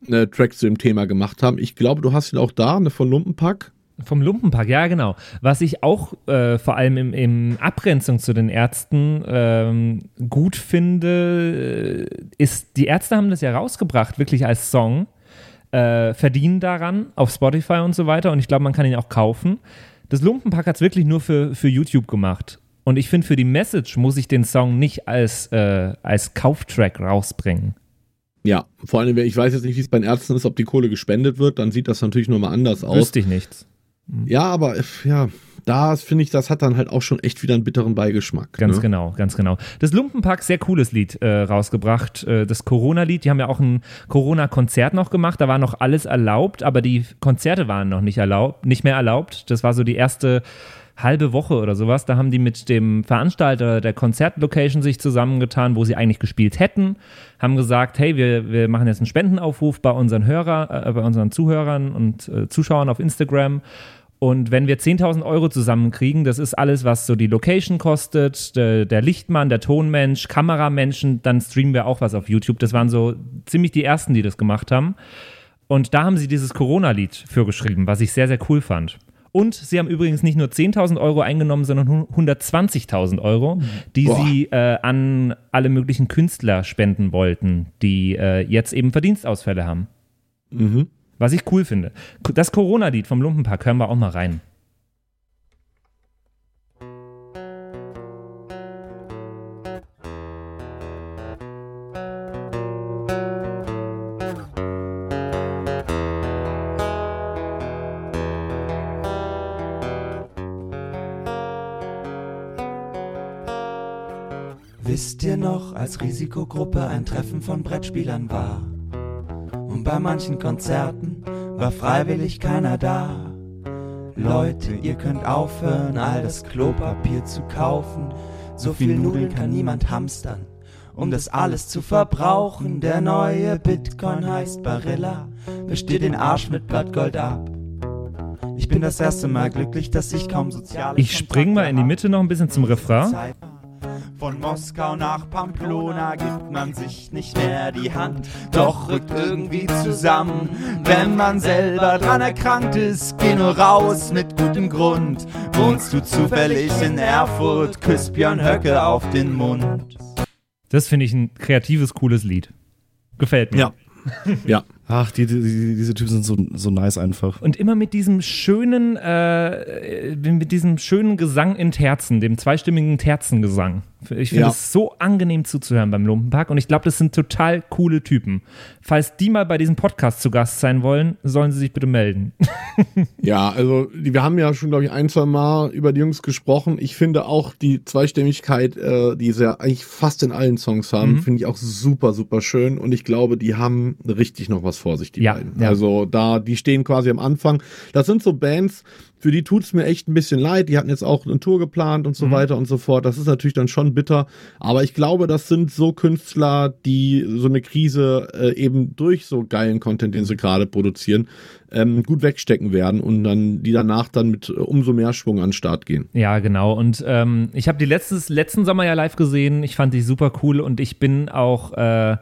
äh, Track zu dem Thema gemacht haben. Ich glaube, du hast ihn auch da, eine von Lumpenpack. Vom Lumpenpack, ja, genau. Was ich auch äh, vor allem im, im Abgrenzung zu den Ärzten ähm, gut finde, äh, ist, die Ärzte haben das ja rausgebracht, wirklich als Song, äh, verdienen daran auf Spotify und so weiter und ich glaube, man kann ihn auch kaufen. Das Lumpenpack hat es wirklich nur für, für YouTube gemacht. Und ich finde, für die Message muss ich den Song nicht als, äh, als Kauftrack rausbringen. Ja, vor allem, ich weiß jetzt nicht, wie es bei den Ärzten ist, ob die Kohle gespendet wird, dann sieht das natürlich nochmal anders aus. Wüsste ich nichts. Ja, aber ja, da finde ich, das hat dann halt auch schon echt wieder einen bitteren Beigeschmack. Ganz ne? genau, ganz genau. Das Lumpenpack, sehr cooles Lied äh, rausgebracht. Äh, das Corona-Lied, die haben ja auch ein Corona-Konzert noch gemacht. Da war noch alles erlaubt, aber die Konzerte waren noch nicht erlaubt, nicht mehr erlaubt. Das war so die erste halbe Woche oder sowas. Da haben die mit dem Veranstalter der Konzertlocation sich zusammengetan, wo sie eigentlich gespielt hätten, haben gesagt, hey, wir, wir machen jetzt einen Spendenaufruf bei unseren Hörer, äh, bei unseren Zuhörern und äh, Zuschauern auf Instagram. Und wenn wir 10.000 Euro zusammenkriegen, das ist alles, was so die Location kostet, der, der Lichtmann, der Tonmensch, Kameramenschen, dann streamen wir auch was auf YouTube. Das waren so ziemlich die ersten, die das gemacht haben. Und da haben sie dieses Corona-Lied für geschrieben, was ich sehr, sehr cool fand. Und sie haben übrigens nicht nur 10.000 Euro eingenommen, sondern 120.000 Euro, die Boah. sie äh, an alle möglichen Künstler spenden wollten, die äh, jetzt eben Verdienstausfälle haben. Mhm. Was ich cool finde. Das Corona-Lied vom Lumpenpack hören wir auch mal rein. Wisst ihr noch, als Risikogruppe ein Treffen von Brettspielern war? Und bei manchen Konzerten war freiwillig keiner da. Leute, ihr könnt aufhören, all das Klopapier zu kaufen. So viel Nudeln kann niemand hamstern, um das alles zu verbrauchen. Der neue Bitcoin heißt Barilla, besteht den Arsch mit Blattgold ab. Ich bin das erste Mal glücklich, dass ich kaum soziale Ich spring mal in die Mitte noch ein bisschen zum Refrain. Von Moskau nach Pamplona gibt man sich nicht mehr die Hand, doch rückt irgendwie zusammen, wenn man selber dran erkrankt ist. Geh nur raus mit gutem Grund. Wohnst du zufällig in Erfurt, küsst Björn Höcke auf den Mund. Das finde ich ein kreatives, cooles Lied. Gefällt mir. Ja. Ja. Ach, die, die, die, diese Typen sind so, so nice einfach. Und immer mit diesem schönen, äh, mit diesem schönen Gesang in Terzen, dem zweistimmigen Terzengesang. Ich finde Ja. es so angenehm zuzuhören beim Lumpenpack und ich glaube, das sind total coole Typen. Falls die mal bei diesem Podcast zu Gast sein wollen, sollen sie sich bitte melden. Ja, also wir haben ja schon, glaube ich, ein, zwei Mal über die Jungs gesprochen. Ich finde auch die Zweistimmigkeit, äh, die sie ja eigentlich fast in allen Songs haben, Mhm. finde ich auch super, super schön. Und ich glaube, die haben richtig noch was vor sich, die Ja, beiden. ja. Also da, die stehen quasi am Anfang. Das sind so Bands, für die tut's mir echt ein bisschen leid. Die hatten jetzt auch eine Tour geplant und so Mhm. weiter und so fort. Das ist natürlich dann schon bitter. Aber ich glaube, das sind so Künstler, die so eine Krise äh, eben durch so geilen Content, den sie gerade produzieren, ähm, gut wegstecken werden und dann die danach dann mit äh, umso mehr Schwung an den Start gehen. Ja, genau. Und ähm, ich habe die letztes, letzten Sommer ja live gesehen. Ich fand die super cool und ich bin auch äh,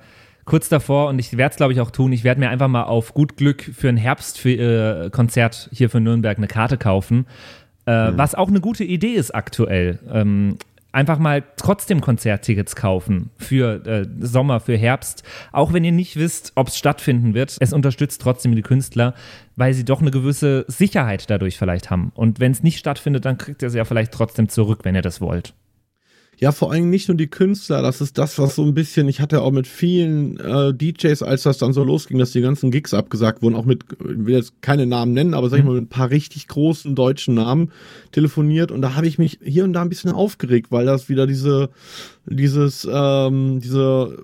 kurz davor und ich werde es, glaube ich, auch tun. Ich werde mir einfach mal auf gut Glück für ein Herbst für äh, Konzert hier für Nürnberg eine Karte kaufen. Äh, Was auch eine gute Idee ist aktuell. Ähm, einfach mal trotzdem Konzerttickets kaufen für äh, Sommer, für Herbst, auch wenn ihr nicht wisst, ob es stattfinden wird. Es unterstützt trotzdem die Künstler, weil sie doch eine gewisse Sicherheit dadurch vielleicht haben. Und wenn es nicht stattfindet, dann kriegt ihr es ja vielleicht trotzdem zurück, wenn ihr das wollt. Ja, vor allem nicht nur die Künstler, das ist das, was so ein bisschen, ich hatte auch mit vielen äh, DJs, als das dann so losging, dass die ganzen Gigs abgesagt wurden, auch mit, ich will jetzt keine Namen nennen, aber sag ich mal, mit ein paar richtig großen deutschen Namen telefoniert und da habe ich mich hier und da ein bisschen aufgeregt, weil das wieder diese, dieses, ähm, diese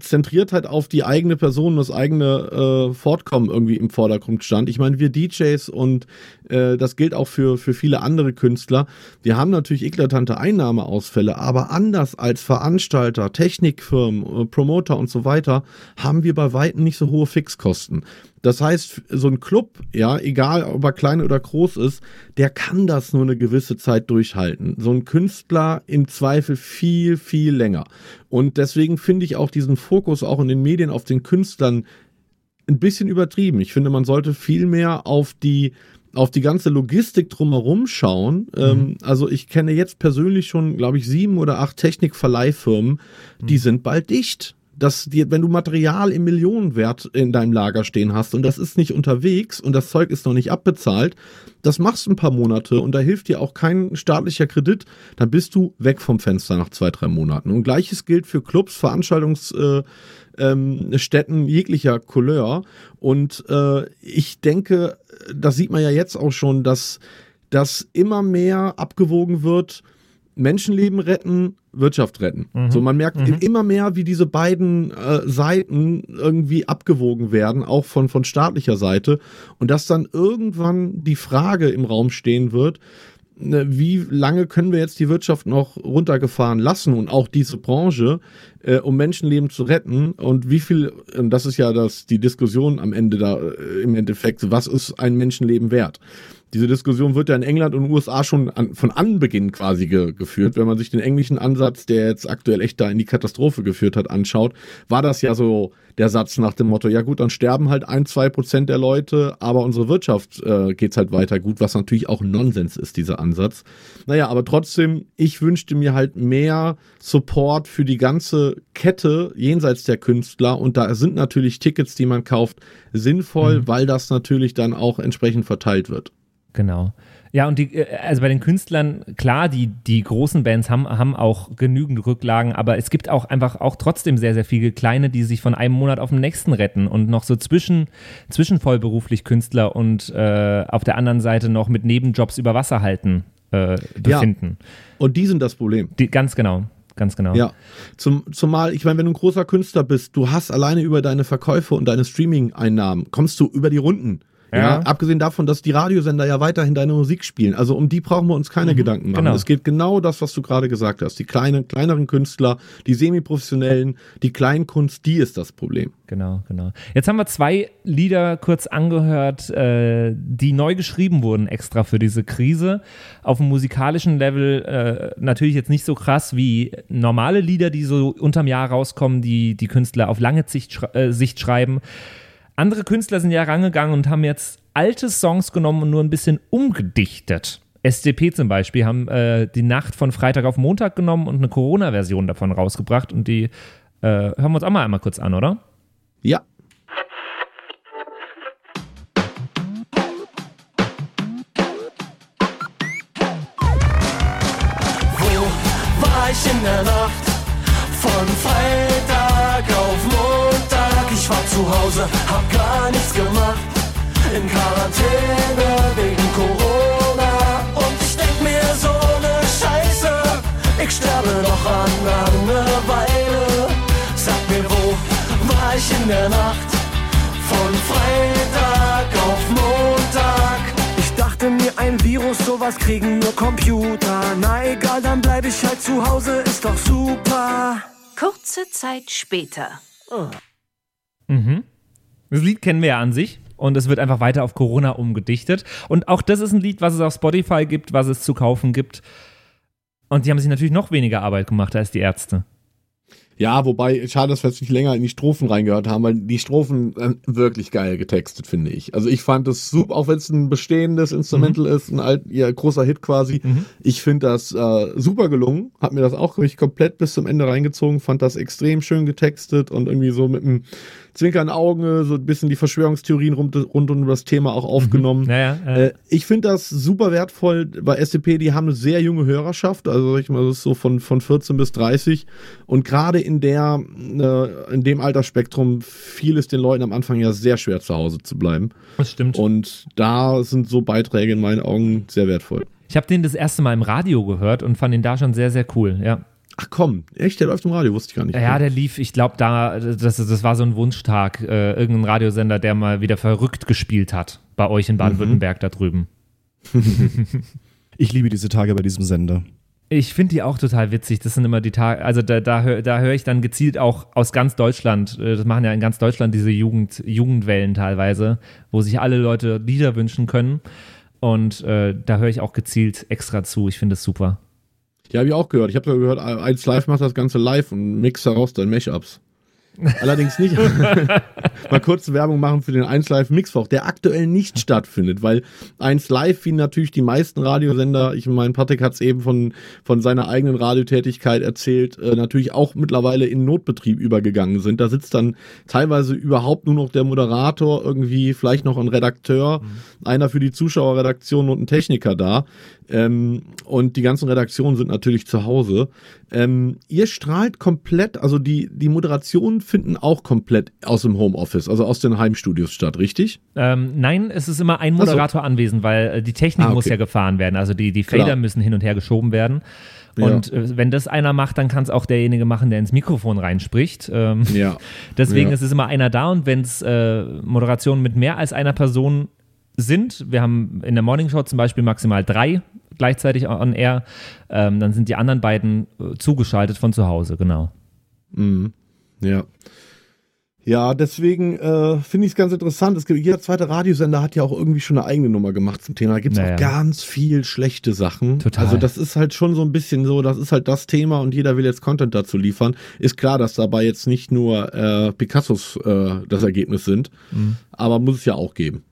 Zentriertheit auf die eigene Person, das eigene äh, Fortkommen irgendwie im Vordergrund stand. Ich meine, wir DJs und äh, das gilt auch für, für viele andere Künstler, die haben natürlich eklatante Einnahmeausfälle, aber anders als Veranstalter, Technikfirmen, äh, Promoter und so weiter, haben wir bei Weitem nicht so hohe Fixkosten. Das heißt, so ein Club, ja, egal ob er klein oder groß ist, der kann das nur eine gewisse Zeit durchhalten. So ein Künstler im Zweifel viel, viel länger. Und deswegen finde ich auch diesen Fokus auch in den Medien auf den Künstlern ein bisschen übertrieben. Ich finde, man sollte viel mehr auf die auf die ganze Logistik drumherum schauen. Ähm, also ich kenne jetzt persönlich schon, glaube ich, sieben oder acht Technikverleihfirmen, die sind bald dicht. Dass dir, wenn du Material im Millionenwert in deinem Lager stehen hast und das ist nicht unterwegs und das Zeug ist noch nicht abbezahlt, das machst du ein paar Monate und da hilft dir auch kein staatlicher Kredit, dann bist du weg vom Fenster nach zwei, drei Monaten. Und gleiches gilt für Clubs, Veranstaltungsstätten äh, ähm, jeglicher Couleur. Und äh, ich denke, das sieht man ja jetzt auch schon, dass das immer mehr abgewogen wird, Menschenleben retten, Wirtschaft retten. So, man merkt immer mehr, wie diese beiden äh, Seiten irgendwie abgewogen werden, auch von, von staatlicher Seite. Und dass dann irgendwann die Frage im Raum stehen wird, ne, wie lange können wir jetzt die Wirtschaft noch runtergefahren lassen und auch diese Branche, äh, um Menschenleben zu retten und wie viel, und das ist ja das, die Diskussion am Ende da, äh, im Endeffekt, was ist ein Menschenleben wert? Diese Diskussion wird ja in England und USA schon an, von Anbeginn quasi ge, geführt. Wenn man sich den englischen Ansatz, der jetzt aktuell echt da in die Katastrophe geführt hat, anschaut, war das ja so der Satz nach dem Motto, ja gut, dann sterben halt ein, zwei Prozent der Leute, aber unsere Wirtschaft äh, geht's halt weiter gut, was natürlich auch Nonsens ist, dieser Ansatz. Naja, aber trotzdem, ich wünschte mir halt mehr Support für die ganze Kette jenseits der Künstler und da sind natürlich Tickets, die man kauft, sinnvoll, weil das natürlich dann auch entsprechend verteilt wird. Genau. Ja, und die, äh, also bei den Künstlern, klar, die, die großen Bands haben, haben auch genügend Rücklagen, aber es gibt auch einfach auch trotzdem sehr, sehr viele kleine, die sich von einem Monat auf den nächsten retten und noch so zwischen, zwischen vollberuflich Künstler und äh, auf der anderen Seite noch mit Nebenjobs über Wasser halten äh, befinden. Und die sind das Problem. Die, ganz genau. Ganz genau. Ja, Zum, zumal, ich meine, wenn du ein großer Künstler bist, du hast alleine über deine Verkäufe und deine Streaming-Einnahmen, kommst du über die Runden. Ja. Ja. abgesehen davon, dass die Radiosender ja weiterhin deine Musik spielen. Also um die brauchen wir uns keine Gedanken machen. genau. Es geht genau das, was du gerade gesagt hast. Die kleinen, kleineren Künstler, die semi-professionellen, die Kleinkunst, die ist das Problem. Genau, genau. Jetzt haben wir zwei Lieder kurz angehört, äh, die neu geschrieben wurden extra für diese Krise. Auf dem musikalischen Level äh, natürlich jetzt nicht so krass wie normale Lieder, die so unterm Jahr rauskommen, die die Künstler auf lange Sicht, äh, Sicht schreiben. Andere Künstler sind ja rangegangen und haben jetzt alte Songs genommen und nur ein bisschen umgedichtet. SDP zum Beispiel haben äh, die Nacht von Freitag auf Montag genommen und eine Corona-Version davon rausgebracht und die äh, hören wir uns auch mal einmal kurz an, oder? Ja. Hause, hab gar nichts gemacht. In Quarantäne wegen Corona. Und ich denk mir so ne Scheiße. Ich sterbe noch an Langeweile. Sag mir, wo war ich in der Nacht? Von Freitag auf Montag. Ich dachte mir, ein Virus, sowas kriegen nur Computer. Na egal, dann bleib ich halt zu Hause, ist doch super. Kurze Zeit später. Mhm. Das Lied kennen wir ja an sich. Und es wird einfach weiter auf Corona umgedichtet. Und auch das ist ein Lied, was es auf Spotify gibt, was es zu kaufen gibt. Und die haben sich natürlich noch weniger Arbeit gemacht als die Ärzte. Ja, wobei, schade, dass wir jetzt nicht länger in die Strophen reingehört haben, weil die Strophen äh, wirklich geil getextet, finde ich. Also ich fand es super, auch wenn es ein bestehendes Instrumental ist, ein alt, ja, großer Hit quasi. Ich finde das äh, super gelungen, hab mir das auch wirklich komplett bis zum Ende reingezogen, fand das extrem schön getextet und irgendwie so mit einem Zwinkern Auge, so ein bisschen die Verschwörungstheorien rund, rund um das Thema auch aufgenommen. Naja, äh, Äh, ich finde das super wertvoll bei SCP, die haben eine sehr junge Hörerschaft, also sag ich mal, das ist so von, von 14 bis 30 und gerade in der, äh, in dem Altersspektrum fiel es den Leuten am Anfang ja sehr schwer zu Hause zu bleiben das stimmt. und da sind so Beiträge in meinen Augen sehr wertvoll. ich habe den das erste Mal im Radio gehört und fand ihn da schon sehr, sehr cool. Ja, Ach komm, echt, der läuft im Radio, wusste ich gar nicht. ja der lief, ich glaube, da, das, das war so ein Wunschtag, äh, irgendein Radiosender, der mal wieder verrückt gespielt hat. Bei euch in Baden-Württemberg da drüben. Ich liebe diese Tage bei diesem Sender. Ich finde die auch total witzig. Das sind immer die Tage, also da, da, hör- da höre ich dann gezielt auch aus ganz Deutschland, äh, das machen ja in ganz Deutschland diese Jugend, Jugendwellen teilweise, wo sich alle Leute Lieder wünschen können. Und äh, da höre ich auch gezielt extra zu. Ich finde es super. Ja, habe ich auch gehört. Ich habe gehört, 1 Live macht das Ganze live und mixt daraus dann Mashups. Allerdings nicht mal kurz Werbung machen für den 1 Live Mixfach, der aktuell nicht stattfindet, weil 1 Live, wie natürlich die meisten Radiosender, ich meine, Patrick hat es eben von, von seiner eigenen Radiotätigkeit erzählt, äh, natürlich auch mittlerweile in Notbetrieb übergegangen sind. Da sitzt dann teilweise überhaupt nur noch der Moderator, irgendwie vielleicht noch ein Redakteur, einer für die Zuschauerredaktion und ein Techniker da. Ähm, und die ganzen Redaktionen sind natürlich zu Hause. Ähm, ihr strahlt komplett, also die, die Moderationen finden auch komplett aus dem Homeoffice, also aus den Heimstudios statt, richtig? Ähm, nein, es ist immer ein Moderator anwesend, weil äh, die Technik Ah, okay. muss ja gefahren werden. Also die, die Klar. Fader müssen hin und her geschoben werden. Und äh, wenn das einer macht, dann kann es auch derjenige machen, der ins Mikrofon reinspricht. Ähm, Ja. Deswegen Ja. ist es immer einer da und wenn es äh, Moderationen mit mehr als einer Person sind, wir haben in der Morning Show zum Beispiel maximal drei gleichzeitig on air, ähm, dann sind die anderen beiden äh, zugeschaltet von zu Hause, genau. Mhm. Ja. Ja, deswegen äh, finde ich es ganz interessant. Es gibt, jeder zweite Radiosender hat ja auch irgendwie schon eine eigene Nummer gemacht zum Thema. Da gibt es Naja. auch ganz viel schlechte Sachen. Total. Also das ist halt schon so ein bisschen so, das ist halt das Thema und jeder will jetzt Content dazu liefern. Ist klar, dass dabei jetzt nicht nur äh, Picassos äh, das Ergebnis sind, aber muss es ja auch geben.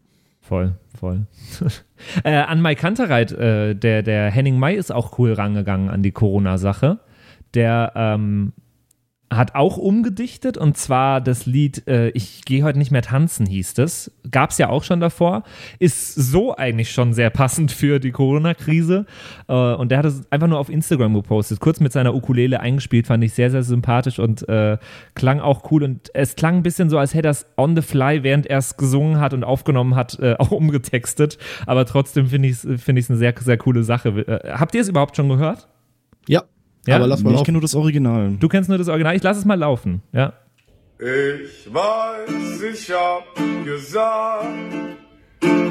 Voll, voll. äh, an Mai Kantereit, äh, der, der Henning Mai ist auch cool rangegangen an die Corona-Sache. Der ähm, hat auch umgedichtet und zwar das Lied äh, Ich gehe heute nicht mehr tanzen hieß es. Gab es ja auch schon davor. Ist so eigentlich schon sehr passend für die Corona-Krise. Äh, und der hat es einfach nur auf Instagram gepostet. Kurz mit seiner Ukulele eingespielt, fand ich sehr, sehr sympathisch und äh, klang auch cool. Und es klang ein bisschen so, als hätte er es on the fly, während er es gesungen hat und aufgenommen hat, äh, auch umgetextet. Aber trotzdem finde ich es find ich's eine sehr, sehr coole Sache. Äh, habt ihr es überhaupt schon gehört? Ja, Ja? aber lass mal Ich kenne nur das Original. Du kennst nur das Original. Ich lasse es mal laufen. Ja. Ich weiß, ich hab gesagt,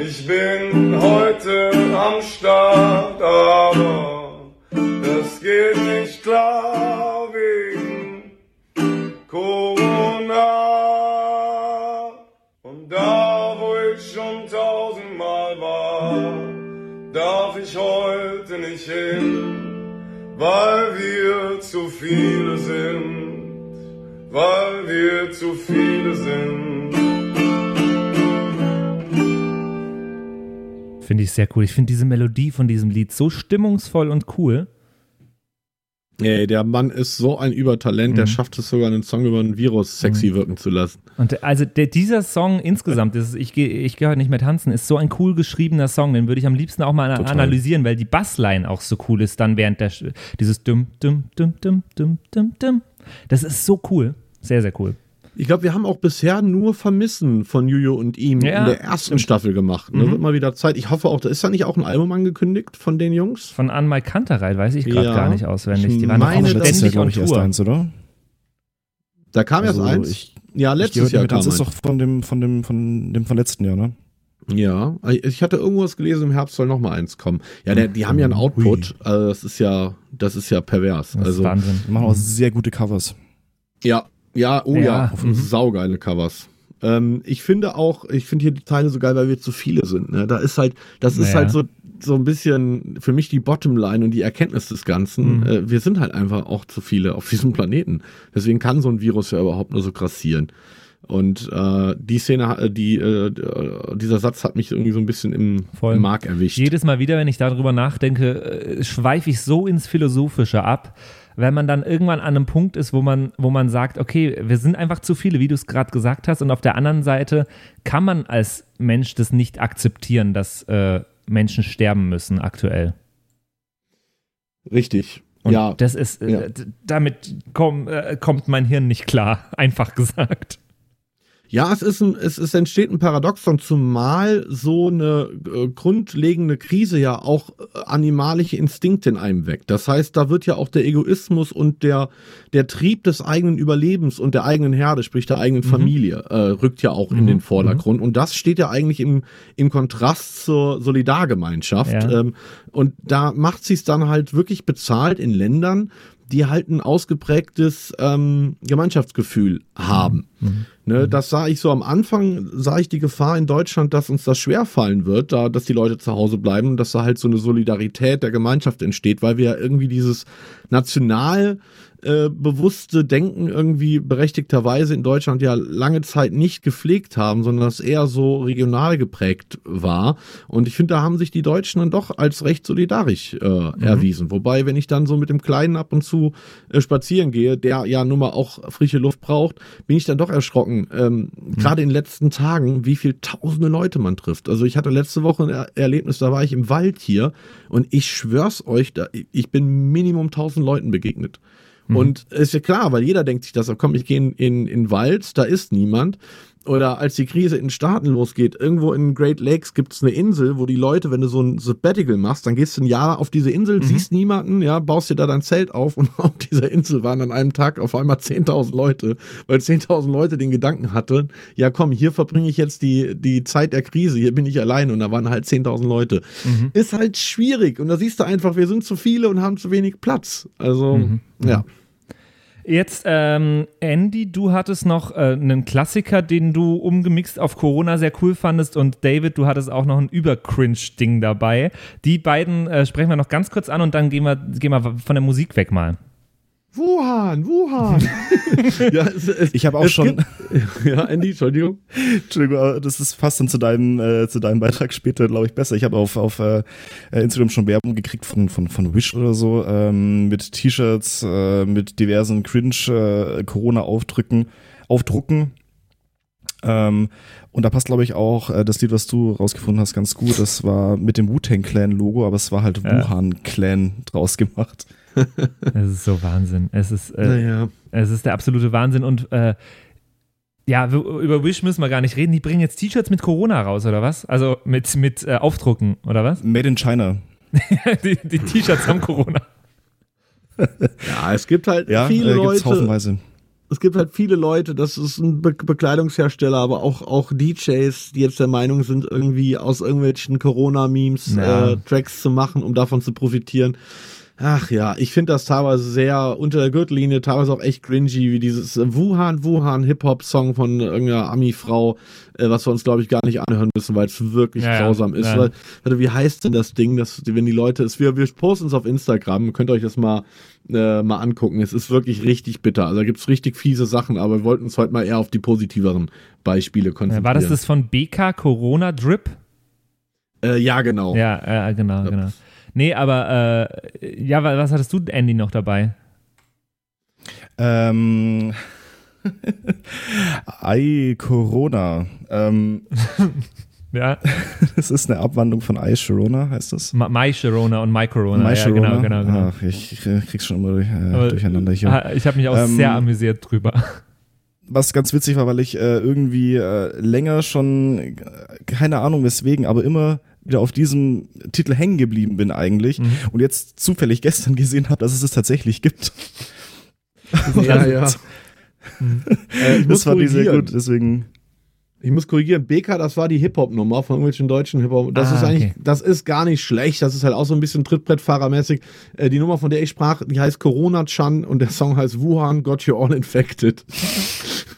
ich bin heute am Start, aber das geht nicht klar wegen Corona. Und da, wo ich schon tausendmal war, darf ich heute nicht hin, weil wir zu viele sind weil wir zu viele sind. Finde ich sehr cool. Ich finde diese Melodie von diesem Lied so stimmungsvoll und cool. Ey, der Mann ist so ein Übertalent, der Mhm. schafft es sogar, einen Song über ein Virus sexy wirken zu lassen. Und also der, dieser Song insgesamt, dieses ich ich geh heute nicht mehr tanzen, ist so ein cool geschriebener Song, den würde ich am liebsten auch mal Total. analysieren, weil die Bassline auch so cool ist dann während der dieses dum dum dum dum dum dum dum. Das ist so cool, sehr sehr cool. Ich glaube, wir haben auch bisher nur Vermissen von Juju und ihm Ja, in der ersten Staffel gemacht. Da Mhm. wird mal wieder Zeit. Ich hoffe auch, da ist da nicht auch ein Album angekündigt von den Jungs? Von Anmal Kantereit weiß ich gerade Ja. gar nicht auswendig. Ich Die waren meine, auch ständig glaube on ich, erst Tour. eins, oder? Da kam erst Also, eins. Ich, ja, ich letztes gehe Jahr kam das ist eins. doch von dem, von dem, von dem von letzten Jahr, ne? Ja, ich hatte irgendwas gelesen, im Herbst soll noch mal eins kommen. Ja, der, die haben ja einen Output. Also das ist ja, das ist ja pervers. Das ist Also Wahnsinn. Die machen auch sehr gute Covers. ja, ja, oh ja, Ja. Mhm. saugeile Covers. Ähm, ich finde auch, ich finde hier die Teile so geil, weil wir zu viele sind. Ne? Da ist halt, das ist Ja. halt so so ein bisschen für mich die Bottomline und die Erkenntnis des Ganzen. Mhm. Äh, wir sind halt einfach auch zu viele auf diesem Planeten. Deswegen kann so ein Virus ja überhaupt nur so grassieren. Und äh, die Szene, äh, die, äh, dieser Satz hat mich irgendwie so ein bisschen im, Voll. Mark erwischt. Jedes Mal wieder, wenn ich darüber nachdenke, äh, schweife ich so ins Philosophische ab, wenn man dann irgendwann an einem Punkt ist, wo man, wo man sagt, okay, wir sind einfach zu viele, wie du es gerade gesagt hast, und auf der anderen Seite kann man als Mensch das nicht akzeptieren, dass äh, Menschen sterben müssen aktuell. Richtig. Und ja, das ist, äh, Ja. damit komm, äh, kommt mein Hirn nicht klar, einfach gesagt. Ja, es ist ein, es, es entsteht ein Paradoxon, zumal so eine äh, grundlegende Krise ja auch äh, animalische Instinkte in einem weckt. Das heißt, da wird ja auch der Egoismus und der, der Trieb des eigenen Überlebens und der eigenen Herde, sprich der eigenen Familie, äh, rückt ja auch in den Vordergrund. Und das steht ja eigentlich im, im Kontrast zur Solidargemeinschaft. Ja. Ähm, und da macht sie es dann halt wirklich bezahlt in Ländern, die halt ein ausgeprägtes ähm, Gemeinschaftsgefühl haben. Ne, das sah ich so am Anfang, sah ich die Gefahr in Deutschland, dass uns das schwerfallen wird, da, dass die Leute zu Hause bleiben und dass da halt so eine Solidarität der Gemeinschaft entsteht, weil wir ja irgendwie dieses national äh, bewusste Denken irgendwie berechtigterweise in Deutschland ja lange Zeit nicht gepflegt haben, sondern das eher so regional geprägt war. Und ich finde, da haben sich die Deutschen dann doch als recht solidarisch äh, erwiesen. Wobei, wenn ich dann so mit dem Kleinen ab und zu äh, spazieren gehe, der ja nun mal auch frische Luft braucht, bin ich dann doch erschrocken. Ähm, Gerade in den letzten Tagen, wie viel tausende Leute man trifft. Also ich hatte letzte Woche ein er Erlebnis, da war ich im Wald hier und ich schwör's euch, da, ich bin Minimum tausend Leuten begegnet. Und ist ja klar, weil jeder denkt sich das, komm, ich gehe in, in, in den Wald, da ist niemand. Oder als die Krise in Staaten losgeht, irgendwo in Great Lakes gibt es eine Insel, wo die Leute, wenn du so ein Sabbatical machst, dann gehst du ein Jahr auf diese Insel, siehst niemanden, ja, baust dir da dein Zelt auf und auf dieser Insel waren an einem Tag auf einmal 10.000 Leute, weil 10.000 Leute den Gedanken hatten, ja komm, hier verbringe ich jetzt die, die Zeit der Krise, hier bin ich allein und da waren halt 10.000 Leute. Ist halt schwierig und da siehst du einfach, wir sind zu viele und haben zu wenig Platz. Also, ja. Jetzt, ähm, Andy, du hattest noch äh, einen Klassiker, den du umgemixt auf Corona sehr cool fandest und David, du hattest auch noch ein Über-Cringe-Ding dabei. Die beiden äh, sprechen wir noch ganz kurz an und dann gehen wir, gehen wir von der Musik weg mal. Wuhan, Wuhan. ja, es, es, Ich habe auch schon, Gibt, ja, Andy, Entschuldigung. Entschuldigung, aber das ist fast dann zu deinem, äh, zu deinem Beitrag später, glaube ich, besser. Ich habe auf, auf äh, Instagram schon Werbung gekriegt von, von, von Wish oder so, ähm, mit T-Shirts, äh, mit diversen Cringe-Corona-Aufdrücken, Aufdrucken. Ähm, und da passt, glaube ich, auch äh, das Lied, was du rausgefunden hast, ganz gut. Das war mit dem Wu-Tang-Clan-Logo, aber es war halt Ja. Wuhan-Clan draus gemacht. Es ist so Wahnsinn. Es ist, äh, Naja. es ist der absolute Wahnsinn und äh, ja, über Wish müssen wir gar nicht reden. Die bringen jetzt T-Shirts mit Corona raus, oder was? Also mit, mit äh, Aufdrucken, oder was? Made in China. die die T-Shirts haben Corona. Ja, es gibt halt Ja, viele äh, gibt's Leute. haufenweise. Es gibt halt viele Leute, das ist ein Be Bekleidungshersteller, aber auch, auch DJs, die jetzt der Meinung sind, irgendwie aus irgendwelchen Corona-Memes Ja. äh, Tracks zu machen, um davon zu profitieren. Ach ja, ich finde das teilweise sehr unter der Gürtellinie, teilweise auch echt cringy, wie dieses äh, Wuhan, Wuhan Hip-Hop-Song von irgendeiner Ami-Frau, äh, was wir uns, glaube ich, gar nicht anhören müssen, weil es wirklich Ja, ja, grausam ist. ja. Weil, wie heißt denn das Ding, dass, wenn die Leute, es, wir, wir posten es auf Instagram, könnt ihr euch das mal, äh, mal angucken. Es ist wirklich richtig bitter. Also da gibt's richtig fiese Sachen, aber wir wollten uns heute mal eher auf die positiveren Beispiele konzentrieren. War das das von BK Corona Drip? Äh, ja, genau. Ja, äh, genau, genau. Nee, aber äh, ja, wa- was hattest du, Andy, noch dabei? Ähm, Ei Corona. Ähm, Ja, das ist eine Abwandlung von Ei Sharona, heißt das? My Sharona und My Corona. My ja, Sharona? genau, genau, genau. Ach, ich, krieg's schon immer durch, äh, durcheinander hier. Ich habe mich auch Ähm, sehr amüsiert drüber. was ganz witzig war, weil ich äh, irgendwie äh, länger schon, äh, keine Ahnung weswegen, aber immer wieder auf diesem Titel hängen geblieben bin eigentlich Mhm. und jetzt zufällig gestern gesehen habe, dass es es tatsächlich gibt. Ja, ja. Äh, ich muss Das fand ich sehr korrigieren. gut, deswegen. Ich muss korrigieren, BK, das war die Hip-Hop-Nummer von irgendwelchen deutschen Hip-Hop. Das Ah, ist eigentlich, okay. das ist gar nicht schlecht. Das ist halt auch so ein bisschen Trittbrettfahrermäßig. Äh, die Nummer, von der ich sprach, die heißt Corona-Chan und der Song heißt Wuhan Got You All Infected.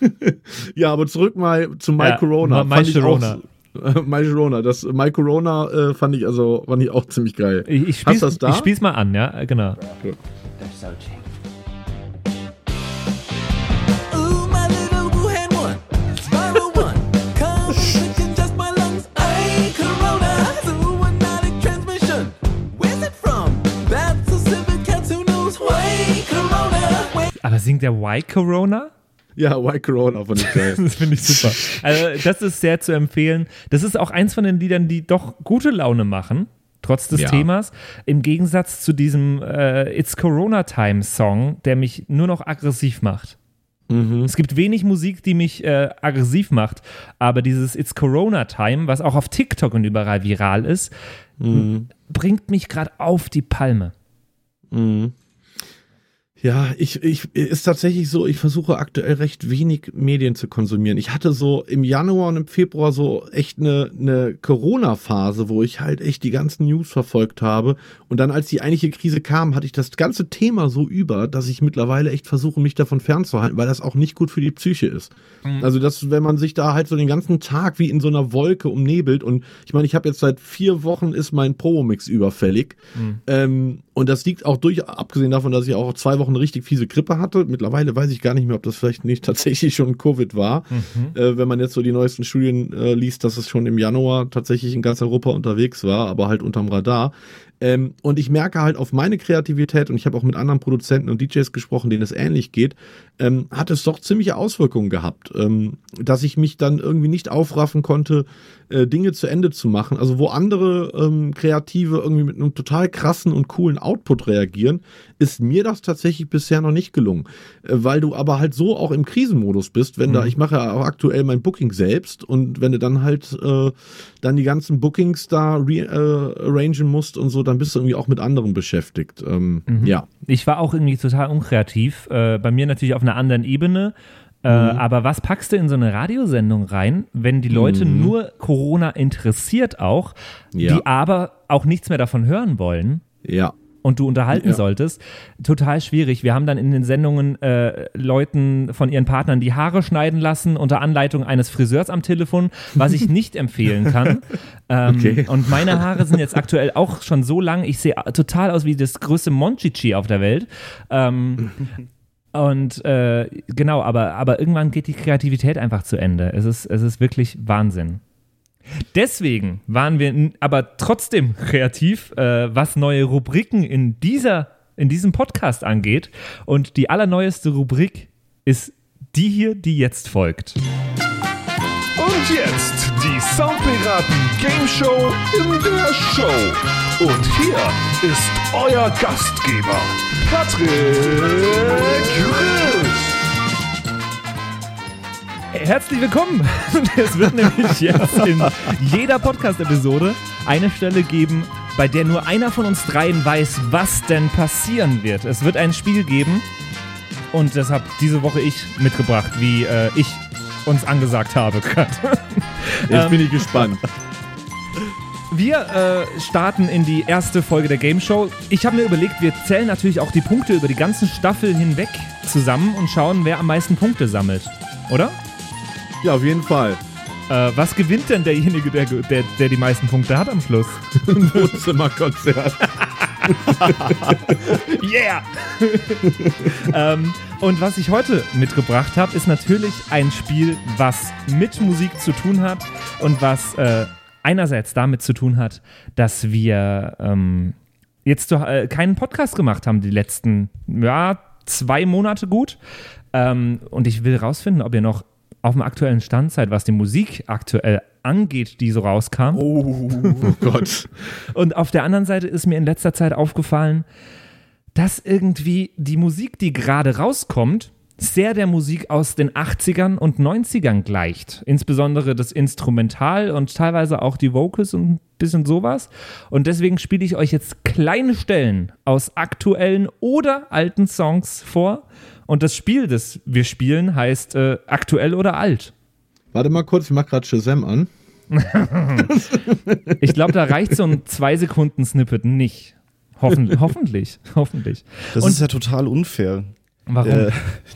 ja, aber zurück mal zu My Ja, Corona. My Fand ich Sharona. Auch, My Corona. Das My Corona äh, fand ich also fand ich auch ziemlich geil. Ich, ich Hast spiel's, du das da? ich spiel's mal an, ja, genau. Aber singt der Why Corona? Ja, My Corona ich geil. Das finde ich super. Also, das ist sehr zu empfehlen. Das ist auch eins von den Liedern, die doch gute Laune machen, trotz des Ja. Themas. Im Gegensatz zu diesem äh, It's Corona Time Song, der mich nur noch aggressiv macht. Es gibt wenig Musik, die mich äh, aggressiv macht, aber dieses It's Corona Time, was auch auf TikTok und überall viral ist, bringt mich gerade auf die Palme. Mhm. Ja, ich, ich, ist tatsächlich so, ich versuche aktuell recht wenig Medien zu konsumieren. Ich hatte so im Januar und im Februar so echt eine, eine Corona-Phase, wo ich halt echt die ganzen News verfolgt habe. Und dann, als die eigentliche Krise kam, hatte ich das ganze Thema so über, dass ich mittlerweile echt versuche, mich davon fernzuhalten, weil das auch nicht gut für die Psyche ist. Also, das, wenn man sich da halt so den ganzen Tag wie in so einer Wolke umnebelt und ich meine, ich habe jetzt seit vier Wochen ist mein Pro-Mix überfällig. Ähm, und das liegt auch durch, abgesehen davon, dass ich auch zwei Wochen eine richtig fiese Grippe hatte. Mittlerweile weiß ich gar nicht mehr, ob das vielleicht nicht tatsächlich schon Covid war. Äh, wenn man jetzt so die neuesten Studien äh, liest, dass es schon im Januar tatsächlich in ganz Europa unterwegs war, aber halt unterm Radar. Ähm, und ich merke halt auf meine Kreativität, und ich habe auch mit anderen Produzenten und DJs gesprochen, denen es ähnlich geht, ähm, hat es doch ziemliche Auswirkungen gehabt, ähm, dass ich mich dann irgendwie nicht aufraffen konnte, äh, Dinge zu Ende zu machen. Also wo andere ähm, Kreative irgendwie mit einem total krassen und coolen Output reagieren, ist mir das tatsächlich bisher noch nicht gelungen. Äh, weil du aber halt so auch im Krisenmodus bist, wenn da, ich mache ja auch aktuell mein Booking selbst und wenn du dann halt äh, dann die ganzen Bookings da rearrangen musst und so, dann bist du irgendwie auch mit anderen beschäftigt. Ähm, Ja. Ich war auch irgendwie total unkreativ. Äh, bei mir natürlich auf einer anderen Ebene. Äh, Aber was packst du in so eine Radiosendung rein, wenn die Leute nur Corona interessiert auch, Ja. die aber auch nichts mehr davon hören wollen? Ja. Und du unterhalten Ja. solltest. Total schwierig. Wir haben dann in den Sendungen äh, Leuten von ihren Partnern die Haare schneiden lassen unter Anleitung eines Friseurs am Telefon, was ich nicht empfehlen kann. Ähm, Okay. Und meine Haare sind jetzt aktuell auch schon so lang. Ich sehe total aus wie das größte Monchichi auf der Welt. Ähm, und äh, genau, aber, aber irgendwann geht die Kreativität einfach zu Ende. Es ist, es ist wirklich Wahnsinn. Deswegen waren wir aber trotzdem kreativ, äh, was neue Rubriken in, dieser, in diesem Podcast angeht. Und die allerneueste Rubrik ist die hier, die jetzt folgt. Und jetzt die Soundpiraten Game Show in der Show. Und hier ist euer Gastgeber, Patrick Chris. Herzlich willkommen! Es wird nämlich jetzt in jeder Podcast-Episode eine Stelle geben, bei der nur einer von uns dreien weiß, was denn passieren wird. Es wird ein Spiel geben und das habe diese Woche ich mitgebracht, wie äh, ich uns angesagt habe. gerade. Jetzt bin ich gespannt. Wir äh, starten in die erste Folge der Game Show. Ich habe mir überlegt, wir zählen natürlich auch die Punkte über die ganzen Staffeln hinweg zusammen und schauen, wer am meisten Punkte sammelt. Oder? Ja, auf jeden Fall. Äh, was gewinnt denn derjenige, der, der, der die meisten Punkte hat am Schluss? Ein Wohnzimmerkonzert. Yeah! ähm, und was ich heute mitgebracht habe, ist natürlich ein Spiel, was mit Musik zu tun hat und was äh, einerseits damit zu tun hat, dass wir ähm, jetzt äh, keinen Podcast gemacht haben die letzten ja, zwei Monate gut. Ähm, und ich will rausfinden, ob ihr noch auf dem aktuellen Stand seid, was die Musik aktuell angeht, die so rauskam. Oh Gott. Und auf der anderen Seite ist mir in letzter Zeit aufgefallen, dass irgendwie die Musik, die gerade rauskommt, sehr der Musik aus den 80ern und 90ern gleicht. Insbesondere das Instrumental und teilweise auch die Vocals und ein bisschen sowas. Und deswegen spiele ich euch jetzt kleine Stellen aus aktuellen oder alten Songs vor. Und das Spiel, das wir spielen, heißt äh, aktuell oder alt. Warte mal kurz, ich mach gerade Shazam an. Ich glaube, da reicht so ein zwei Sekunden Snippet nicht. Hoffen, hoffentlich, hoffentlich. Das Und- ist ja total unfair. Warum? Der,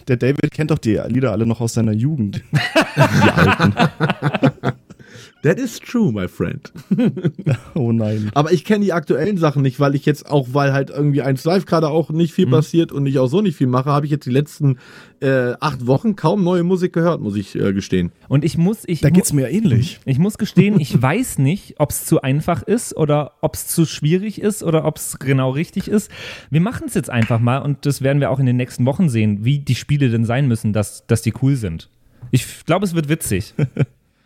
der David kennt doch die Lieder alle noch aus seiner Jugend. die alten. That is true, my friend. Oh nein. Aber ich kenne die aktuellen Sachen nicht, weil ich jetzt auch, weil halt irgendwie eins live gerade auch nicht Mhm. viel passiert und ich auch so nicht viel mache, habe ich jetzt die letzten äh, acht Wochen kaum neue Musik gehört, muss ich äh, gestehen. Und ich muss, ich, Da geht's mir ähnlich. ich muss gestehen, ich weiß nicht, ob es zu einfach ist oder ob es zu schwierig ist oder ob es genau richtig ist. Wir machen es jetzt einfach mal und das werden wir auch in den nächsten Wochen sehen, wie die Spiele denn sein müssen, dass, dass die cool sind. Ich glaube, es wird witzig.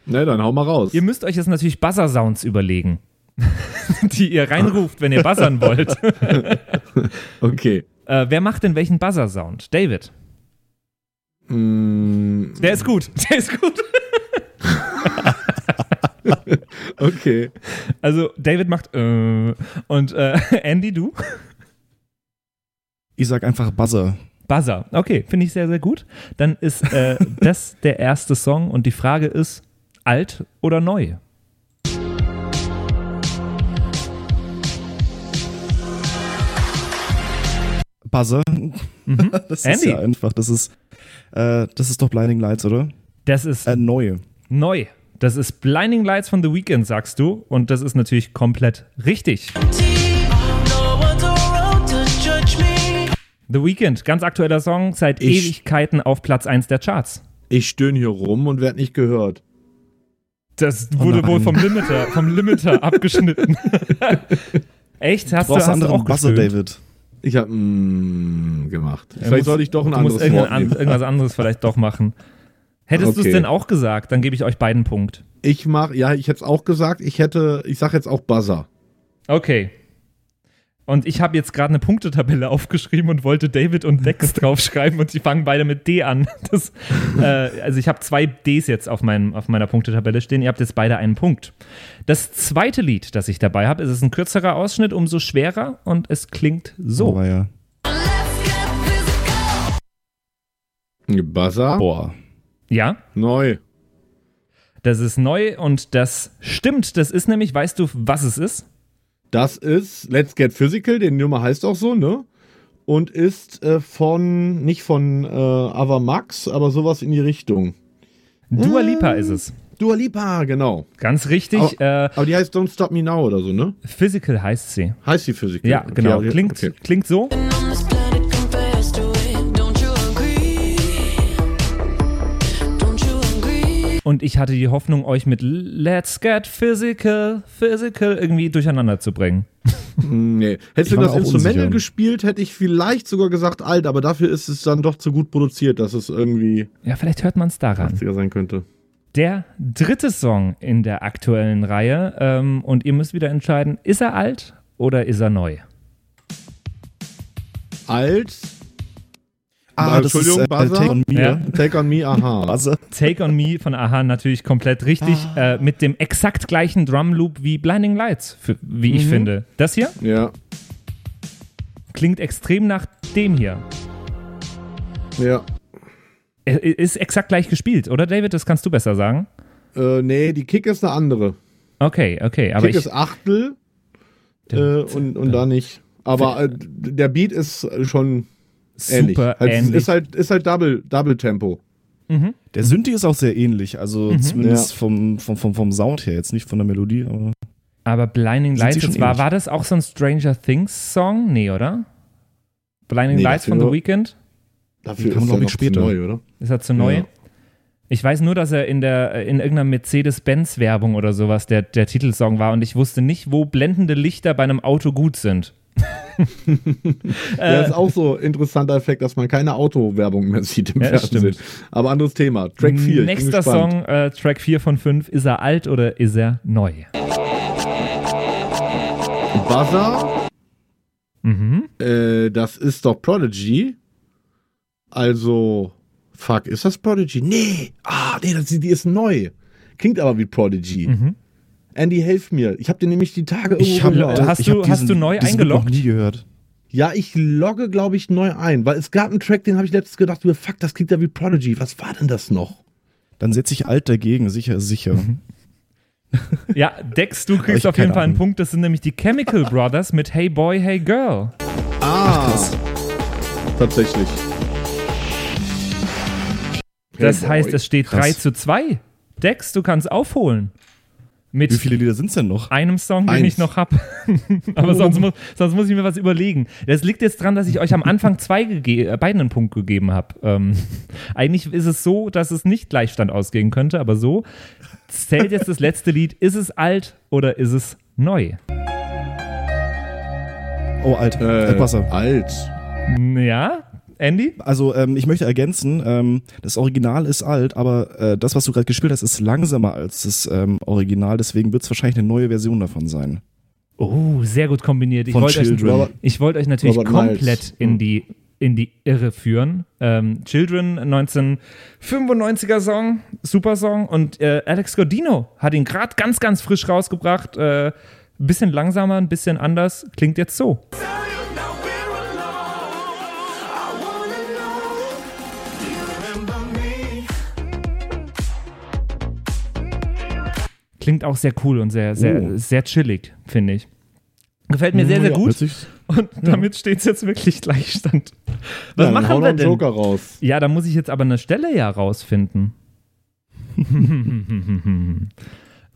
Ne, dann hau mal raus. Ihr müsst euch jetzt natürlich Buzzer-Sounds überlegen, die ihr reinruft, wenn ihr buzzern wollt. Okay. äh, wer macht denn welchen Buzzer-Sound? David. Mm, Der ist gut. Der ist gut. okay. Also David macht äh, und äh, Andy, du? Ich sag einfach Buzzer. Buzzer. Okay, finde ich sehr, sehr gut. Dann ist äh, das der erste Song und die Frage ist, alt oder neu? Buzzer. Mhm. Das ist Andy. ja einfach. Das ist, äh, das ist doch Blinding Lights, oder? Das ist Äh, neu. neu. Das ist Blinding Lights von The Weeknd, sagst du. Und das ist natürlich komplett richtig. The Weeknd, ganz aktueller Song, seit Ich- Ewigkeiten auf Platz 1 der Charts. Ich stöhne hier rum und werde nicht gehört. Das wurde nein. wohl vom Limiter, vom Limiter abgeschnitten. Echt? Hast Du hast anderen auch Buzzer? David. Ich habe mm, gemacht. Er Vielleicht sollte ich doch ein anderes Wort irgendein, an, irgendwas anderes vielleicht doch machen. Hättest du es Okay. denn auch gesagt, dann gebe ich euch beiden Punkt. Ich mach, ja, ich hätte es auch gesagt. Ich hätte, ich sag jetzt auch Buzzer. Okay. Und ich habe jetzt gerade eine Punktetabelle aufgeschrieben und wollte David und Dex draufschreiben und die fangen beide mit D an. Das, äh, also ich habe zwei Ds jetzt auf, meinem, auf meiner Punktetabelle stehen. Ihr habt jetzt beide einen Punkt. Das zweite Lied, das ich dabei habe, ist es ein kürzerer Ausschnitt, umso schwerer und es klingt so. Aber ja. Buzzer. Boah. Ja, Neu. das ist neu und das stimmt. Das ist nämlich, weißt du, was es ist? Das ist Let's Get Physical, die Nummer heißt auch so, ne? Und ist äh, von, nicht von äh, Ava Max, aber sowas in die Richtung. Dua Lipa ist es. Dua Lipa, genau. Ganz richtig. äh, Aber die heißt Don't Stop Me Now oder so, ne? Physical heißt sie. Heißt die Physical? Ja, Okay, genau. okay, Klingt, okay. klingt so. Und ich hatte die Hoffnung, euch mit Let's Get Physical, Physical irgendwie durcheinander zu bringen. Nee. Hättest Ich du das Instrumental gespielt, hätte ich vielleicht sogar gesagt alt, aber dafür ist es dann doch zu gut produziert, dass es irgendwie Ja, vielleicht hört man es daran. 80er sein könnte. Der dritte Song in der aktuellen Reihe. Ähm, und ihr müsst wieder entscheiden, ist er alt oder ist er neu? Alt. Ah, das ist Entschuldigung, äh? Take on Me. Ja. Take on Me, aha. Buzzer. Take on Me von Aha natürlich komplett richtig. Äh, mit dem exakt gleichen Drumloop wie Blinding Lights, für, wie ich finde. Das hier Ja, klingt extrem nach dem hier. ja. Er ist exakt gleich gespielt, oder David? Das kannst du besser sagen. Äh, nee, die Kick ist eine andere. Okay, okay. Aber Kick ich, ist Achtel äh, und, und da nicht. Aber äh, der Beat ist schon ähnlich. super halt, ähnlich. Ist halt, ist halt Double, Double Tempo. Der Synthi ist auch sehr ähnlich. Also Mhm. zumindest Ja. vom, vom, vom, vom Sound her, jetzt nicht von der Melodie, aber. aber Blinding Lights, war, war das auch so ein Stranger Things Song? Nee, oder? Blinding Nee, Lights von The Weeknd? Dafür Kam, ist glaub er ich, noch später. zu neu, oder? Ist er zu neu? Ja. Ich weiß nur, dass er in der in irgendeiner Mercedes-Benz-Werbung oder sowas der, der Titelsong war und ich wusste nicht, wo blendende Lichter bei einem Auto gut sind. Ja, ist auch so ein interessanter Effekt, dass man keine Autowerbung mehr sieht im Ja, Fernsehen. Aber anderes Thema. Track 4. ich bin Nächster. Song, äh, Track 4 von 5. Ist er alt oder ist er neu? Buzzer, Mhm. äh, das ist doch Prodigy. Also, fuck, ist das Prodigy? Nee, ah, nee, das, die ist neu. Klingt aber wie Prodigy. Mhm. Andy, helf mir. Ich habe den nämlich die Tage irgendwo Ich habe gehört. Hast ich du- hab hast diesen, du neu eingeloggt? noch nie gehört. Ja, ich logge, glaube ich, neu ein, weil es gab einen Track, den habe ich letztens gedacht, fuck, das klingt ja wie Prodigy. Was war denn das noch? Dann setze ich alt dagegen, sicher, sicher. Ja, Dex, du kriegst auf jeden Fall einen. Punkt. Das sind nämlich die Chemical Brothers mit Hey Boy, Hey Girl. Ah, tatsächlich. Das Hey, heißt, boy. es steht Krass. 3 zu 2. Dex, du kannst aufholen. Mit Wie viele Lieder sind es denn noch? einem Song, den Eins. ich noch habe. Aber sonst muss, sonst muss ich mir was überlegen. Das liegt jetzt dran, dass ich euch am Anfang zwei äh, beiden einen Punkt gegeben habe. Ähm, eigentlich ist es so, dass es nicht Gleichstand ausgehen könnte, aber so zählt jetzt das letzte Lied. Ist es alt oder ist es neu? Oh, alt. Äh, Buzzer. alt. Ja, Andy? Also ähm, ich möchte ergänzen, ähm, das Original ist alt, aber äh, das, was du gerade gespielt hast, ist langsamer als das ähm, Original, deswegen wird es wahrscheinlich eine neue Version davon sein. Oh, sehr gut kombiniert. Ich wollte euch, ich wollte euch natürlich Robert komplett Miles. in die in die Irre führen. Ähm, Children, 1995er Song, super Song. Und äh, Alex Godino hat ihn gerade ganz, ganz frisch rausgebracht. Äh, ein bisschen langsamer, ein bisschen anders. Klingt jetzt so. Klingt auch sehr cool und sehr, sehr, Oh. sehr chillig, finde ich. Gefällt mir sehr, sehr Ja, gut. Und damit steht es jetzt wirklich Gleichstand. Was Ja, machen wir denn? Joker raus. Ja, da muss ich jetzt aber eine Stelle ja rausfinden.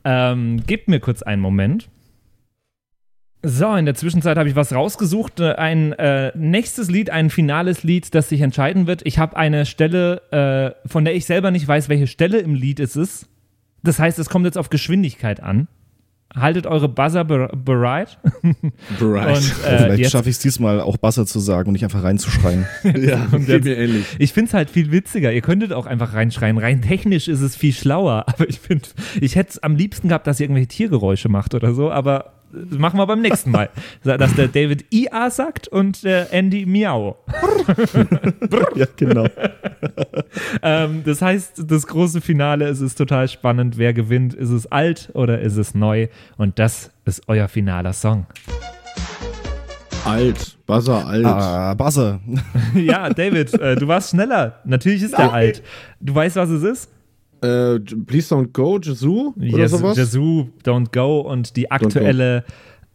ähm, gebt mir kurz einen Moment. So, in der Zwischenzeit habe ich was rausgesucht. Äh, Ein äh, nächstes Lied, ein finales Lied, das sich entscheiden wird. Ich habe eine Stelle, äh, von der ich selber nicht weiß, welche Stelle im Lied es ist. Das heißt, es kommt jetzt auf Geschwindigkeit an. Haltet eure Buzzer be bereit. Bereit. Äh, vielleicht schaffe ich es diesmal auch Buzzer zu sagen und nicht einfach reinzuschreien. ja, geht mir ähnlich. Ich finde es halt viel witziger. Ihr könntet auch einfach reinschreien. Rein technisch ist es viel schlauer. Aber ich finde, ich hätte es am liebsten gehabt, dass ihr irgendwelche Tiergeräusche macht oder so. Aber machen wir beim nächsten Mal. Dass der David IA sagt und der Andy Miau. ja, genau. Ähm, das heißt, das große Finale, es ist total spannend. Wer gewinnt? Ist es alt oder ist es neu? Und das ist euer finaler Song. Alt. Buzzer, alt. Ah, Buzzer. ja, David, äh, du warst schneller. Natürlich ist der alt. Du weißt, was es ist? Äh, Please Don't Go, Jesu oder Yes, sowas? Yazoo, Don't Go und die aktuelle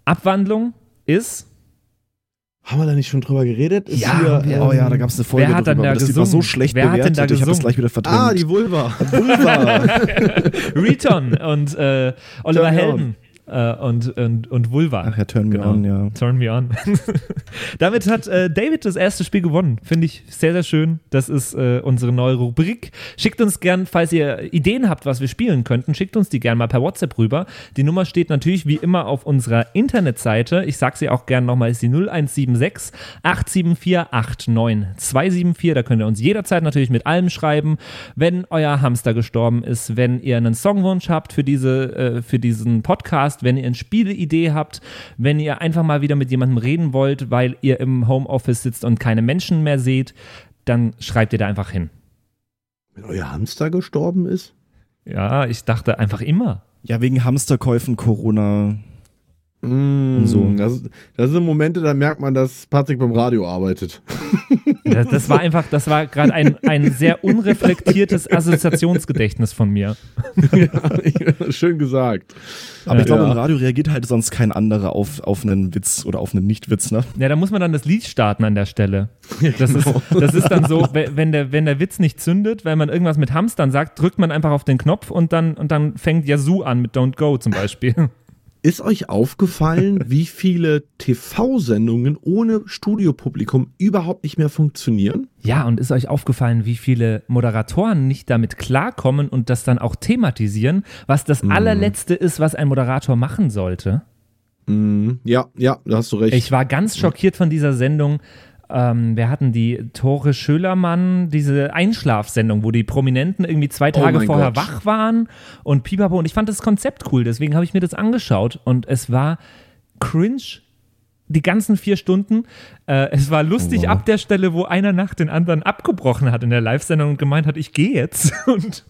Abwandlung ist. Haben wir da nicht schon drüber geredet? Ist Ja, hier, Oh ja, da gab es eine Folge Wer hat drüber, denn da aber das war so schlecht Wer hat denn da bewertet, ich habe das gleich wieder verdrängt. ah, die Vulva. Vulva. Reton und äh, Oliver Helden äh, und, und, und Vulva. Ach ja, Turn Me Genau. On, ja. Turn me on. Damit hat äh, David das erste Spiel gewonnen. Finde ich sehr, sehr schön. Das ist äh, unsere neue Rubrik. Schickt uns gern, falls ihr Ideen habt, was wir spielen könnten, schickt uns die gern mal per WhatsApp rüber. Die Nummer steht natürlich wie immer auf unserer Internetseite. Ich sage sie auch gern nochmal, ist die 0176 874 89274. Da könnt ihr uns jederzeit natürlich mit allem schreiben. Wenn euer Hamster gestorben ist, wenn ihr einen Songwunsch habt für, diese, äh, für diesen Podcast, wenn ihr eine Spieleidee habt, wenn ihr einfach mal wieder mit jemandem reden wollt, weil ihr im Homeoffice sitzt und keine Menschen mehr seht, dann schreibt ihr da einfach hin. Wenn euer Hamster gestorben ist? Ja, ich dachte einfach immer. Ja, wegen Hamsterkäufen, Corona. Mm, so. Das, das sind Momente, da merkt man, dass Patrick beim Radio arbeitet. Das, das war einfach, das war gerade ein, ein sehr unreflektiertes Assoziationsgedächtnis von mir. ja, schön gesagt. Aber ich glaube, Ja. im Radio reagiert halt sonst kein anderer auf, auf einen Witz oder auf einen Nicht-Witz, ne? Ja, da muss man dann das Lied starten an der Stelle. Das, ist, das ist dann so, we- wenn der, wenn der Witz nicht zündet, wenn man irgendwas mit Hamstern sagt, drückt man einfach auf den Knopf und dann, und dann fängt Yazoo an mit Don't Go zum Beispiel. Ist euch aufgefallen, wie viele TV-Sendungen ohne Studiopublikum überhaupt nicht mehr funktionieren? Ja, und ist euch aufgefallen, wie viele Moderatoren nicht damit klarkommen und das dann auch thematisieren, was das allerletzte ist, was ein Moderator machen sollte? Mhm. Ja, ja, da hast du recht. Ich war ganz schockiert von dieser Sendung. Ähm, wir hatten die Tore Schölermann, diese Einschlafsendung, wo die Prominenten irgendwie zwei Oh Tage mein vorher Gott. wach waren und pipapo. Und ich fand das Konzept cool, deswegen habe ich mir das angeschaut und es war cringe die ganzen vier Stunden. Äh, es war lustig ab der Stelle, wo einer nach den anderen abgebrochen hat in der Live-Sendung und gemeint hat, ich gehe jetzt. Und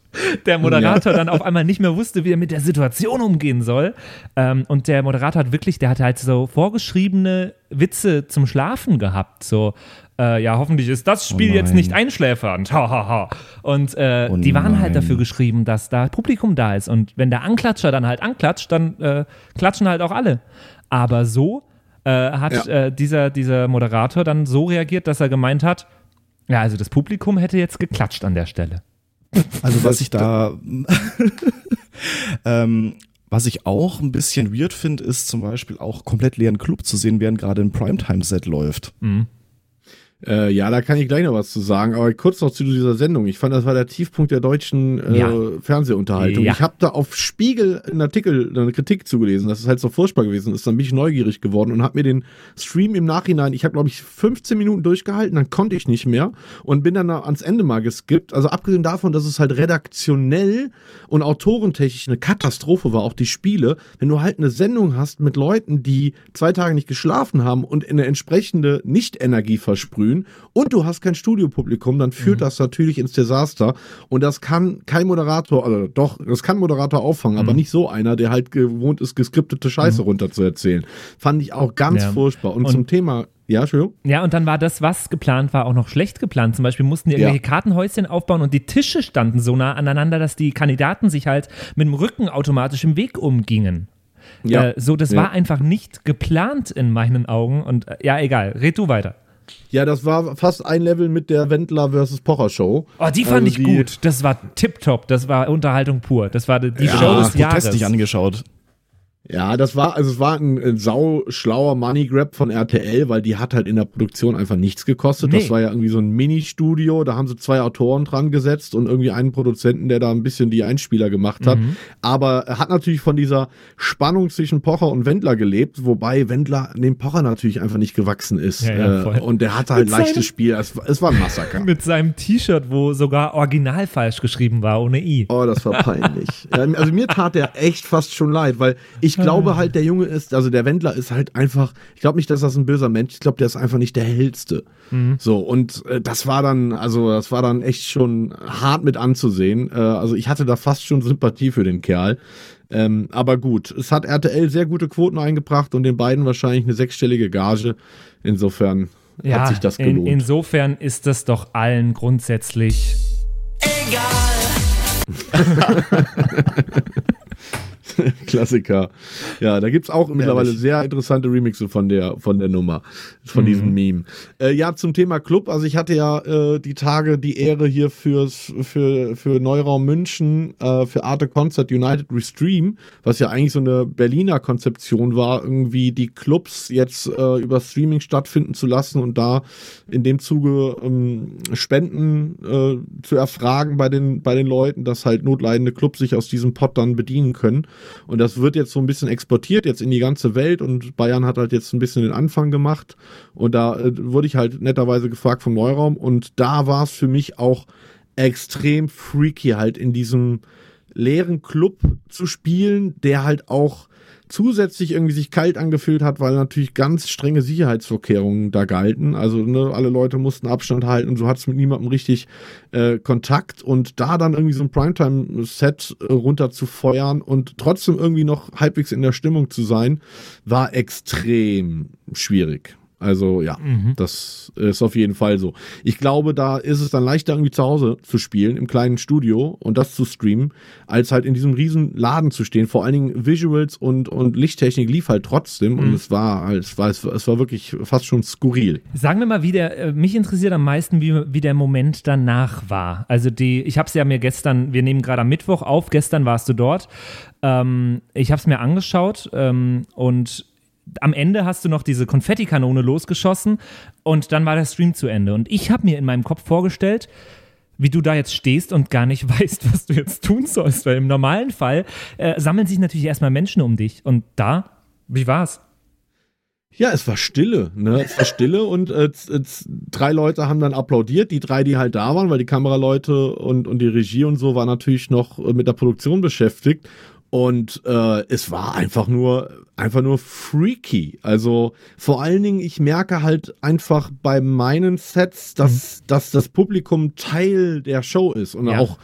der Moderator dann auf einmal nicht mehr wusste, wie er mit der Situation umgehen soll. Ähm, und der Moderator hat wirklich, der hat halt so vorgeschriebene Witze zum Schlafen gehabt. So, äh, ja, hoffentlich ist das Spiel Oh jetzt nicht einschläfernd. Ha, ha, ha. Und äh, Oh die waren halt dafür geschrieben, dass da Publikum da ist. Und wenn der Anklatscher dann halt anklatscht, dann äh, klatschen halt auch alle. Aber so äh, hat Ja. äh, dieser, dieser Moderator dann so reagiert, dass er gemeint hat, ja, also das Publikum hätte jetzt geklatscht an der Stelle. Also was ich da, ähm, was ich auch ein bisschen weird finde, ist zum Beispiel auch komplett leeren Club zu sehen, während gerade ein Primetime-Set läuft. Äh, ja, da kann ich gleich noch was zu sagen, aber kurz noch zu dieser Sendung. Ich fand, das war der Tiefpunkt der deutschen äh, Ja. Fernsehunterhaltung. Ja. Ich habe da auf Spiegel einen Artikel, eine Kritik zugelesen, das ist halt so furchtbar gewesen ist. Dann bin ich neugierig geworden und habe mir den Stream im Nachhinein, ich habe glaube ich 15 Minuten durchgehalten, dann konnte ich nicht mehr und bin dann ans Ende mal geskippt. Also abgesehen davon, dass es halt redaktionell und autorentechnisch eine Katastrophe war, auch die Spiele, wenn du halt eine Sendung hast mit Leuten, die zwei Tage nicht geschlafen haben und eine entsprechende Nicht-Energie versprühen und du hast kein Studiopublikum, dann führt das natürlich ins Desaster und das kann kein Moderator, also doch, das kann ein Moderator auffangen, aber nicht so einer, der halt gewohnt ist, geskriptete Scheiße runter zu erzählen. Fand ich auch ganz Ja. furchtbar. Und, Und- zum Thema, ja, Entschuldigung. Ja, und dann war das, was geplant war, auch noch schlecht geplant. Zum Beispiel mussten die Ja. irgendwelche Kartenhäuschen aufbauen und die Tische standen so nah aneinander, dass die Kandidaten sich halt mit dem Rücken automatisch im Weg umgingen. Ja. Äh, so, das Ja. war einfach nicht geplant in meinen Augen. Und äh, ja, egal, red du weiter. Ja, das war fast ein Level mit der Wendler versus Pocher Show. Oh, die fand Also ich die- gut. Das war tipptopp. Das war Unterhaltung pur. Das war die die Show Ja, des Jahres. Protest nicht angeschaut. Ja, das war, also es war ein, ein sau schlauer Money Grab von RTL, weil die hat halt in der Produktion einfach nichts gekostet. Nee. Das war ja irgendwie so ein Mini-Studio, da haben sie zwei Autoren dran gesetzt und irgendwie einen Produzenten, der da ein bisschen die Einspieler gemacht hat. Mhm. Aber er hat natürlich von dieser Spannung zwischen Pocher und Wendler gelebt, wobei Wendler dem Pocher natürlich einfach nicht gewachsen ist. Ja, ja, äh, und der hatte halt Mit leichtes Spiel. Es, war- es war ein Massaker. Mit seinem T-Shirt, wo sogar original falsch geschrieben war, ohne I. Oh, das war peinlich. also mir tat der echt fast schon leid, weil ich glaube halt, der Junge ist, also der Wendler ist halt einfach, ich glaube nicht, dass das ein böser Mensch, ich glaube, der ist einfach nicht der hellste. So, und äh, das war dann, also das war dann echt schon hart mit anzusehen. Äh, also ich hatte da fast schon Sympathie für den Kerl. Ähm, aber gut, es hat RTL sehr gute Quoten eingebracht und den beiden wahrscheinlich eine sechsstellige Gage. Insofern Ja, hat sich das in, gelohnt. insofern ist das doch allen grundsätzlich Klassiker. Ja, da gibt's auch mittlerweile sehr interessante Remixe von der, von der Nummer, von diesem Meme. Äh, ja, zum Thema Club. Also ich hatte ja äh, die Tage die Ehre hier fürs, für, für Neuraum München, äh, für Arte Concert United Restream, was ja eigentlich so eine Berliner Konzeption war, irgendwie die Clubs jetzt äh, über Streaming stattfinden zu lassen und da in dem Zuge ähm, Spenden äh, zu erfragen bei den, bei den Leuten, dass halt notleidende Clubs sich aus diesem Pot dann bedienen können. Und das wird jetzt so ein bisschen exportiert, jetzt in die ganze Welt und Bayern hat halt jetzt ein bisschen den Anfang gemacht. Und da äh, wurde ich halt netterweise gefragt vom Neuraum und da war es für mich auch extrem freaky halt in diesem leeren Club zu spielen, der halt auch zusätzlich irgendwie sich kalt angefühlt hat, weil natürlich ganz strenge Sicherheitsvorkehrungen da galten. Also ne, alle Leute mussten Abstand halten und so hat es mit niemandem richtig äh, Kontakt und da dann irgendwie so ein Primetime-Set äh, runter zu feuern und trotzdem irgendwie noch halbwegs in der Stimmung zu sein, war extrem schwierig. Also ja, das ist auf jeden Fall so. Ich glaube, da ist es dann leichter irgendwie zu Hause zu spielen, im kleinen Studio und das zu streamen, als halt in diesem riesen Laden zu stehen. Vor allen Dingen Visuals und, und Lichttechnik lief halt trotzdem und es war, halt- es war, es war, es war wirklich fast schon skurril. Sagen wir mal, wie der, äh, mich interessiert am meisten, wie, wie der Moment danach war. Also die, ich habe es ja mir gestern, wir nehmen gerade am Mittwoch auf, gestern warst du dort. Ähm, ich habe es mir angeschaut ähm, und am Ende hast du noch diese Konfettikanone losgeschossen und dann war der Stream zu Ende. Und ich habe mir in meinem Kopf vorgestellt, wie du da jetzt stehst und gar nicht weißt, was du jetzt tun sollst. Weil im normalen Fall äh, sammeln sich natürlich erstmal Menschen um dich. Und da, wie war's? Ja, es war Stille, ne? Es war Stille und äh, z- drei Leute haben dann applaudiert, die drei, die halt da waren, weil die Kameraleute und, und die Regie und so war natürlich noch äh, mit der Produktion beschäftigt. Und äh, es war einfach nur, einfach nur freaky. Also vor allen Dingen, ich merke halt einfach bei meinen Sets, dass, dass das Publikum Teil der Show ist und Ja. auch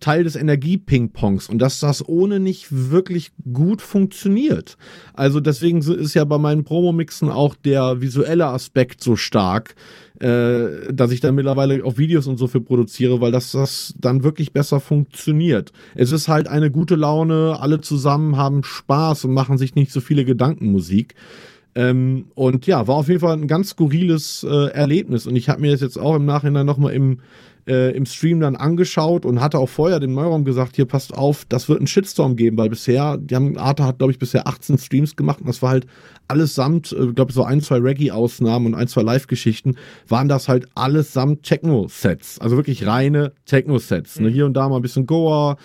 Teil des Energie-Ping-Pongs und dass das ohne nicht wirklich gut funktioniert. Also deswegen ist ja bei meinen Promo-Mixen auch der visuelle Aspekt so stark, äh, dass ich dann mittlerweile auch Videos und so für produziere, weil das, das dann wirklich besser funktioniert. Es ist halt eine gute Laune, alle zusammen haben Spaß und machen sich nicht so viele Gedanken Musik. Ähm, und ja, war auf jeden Fall ein ganz skurriles äh, Erlebnis. Und ich habe mir das jetzt auch im Nachhinein nochmal im, äh, im Stream dann angeschaut und hatte auch vorher dem Neuraum gesagt, hier passt auf, das wird einen Shitstorm geben, weil bisher, die haben, Arte hat, glaube ich, bisher 18 Streams gemacht und das war halt allesamt, ich glaube, so ein, zwei Reggae-Ausnahmen und ein, zwei Live-Geschichten, waren das halt allesamt Techno-Sets. Also wirklich reine Techno-Sets. Ne? Hier und da mal ein bisschen Goa,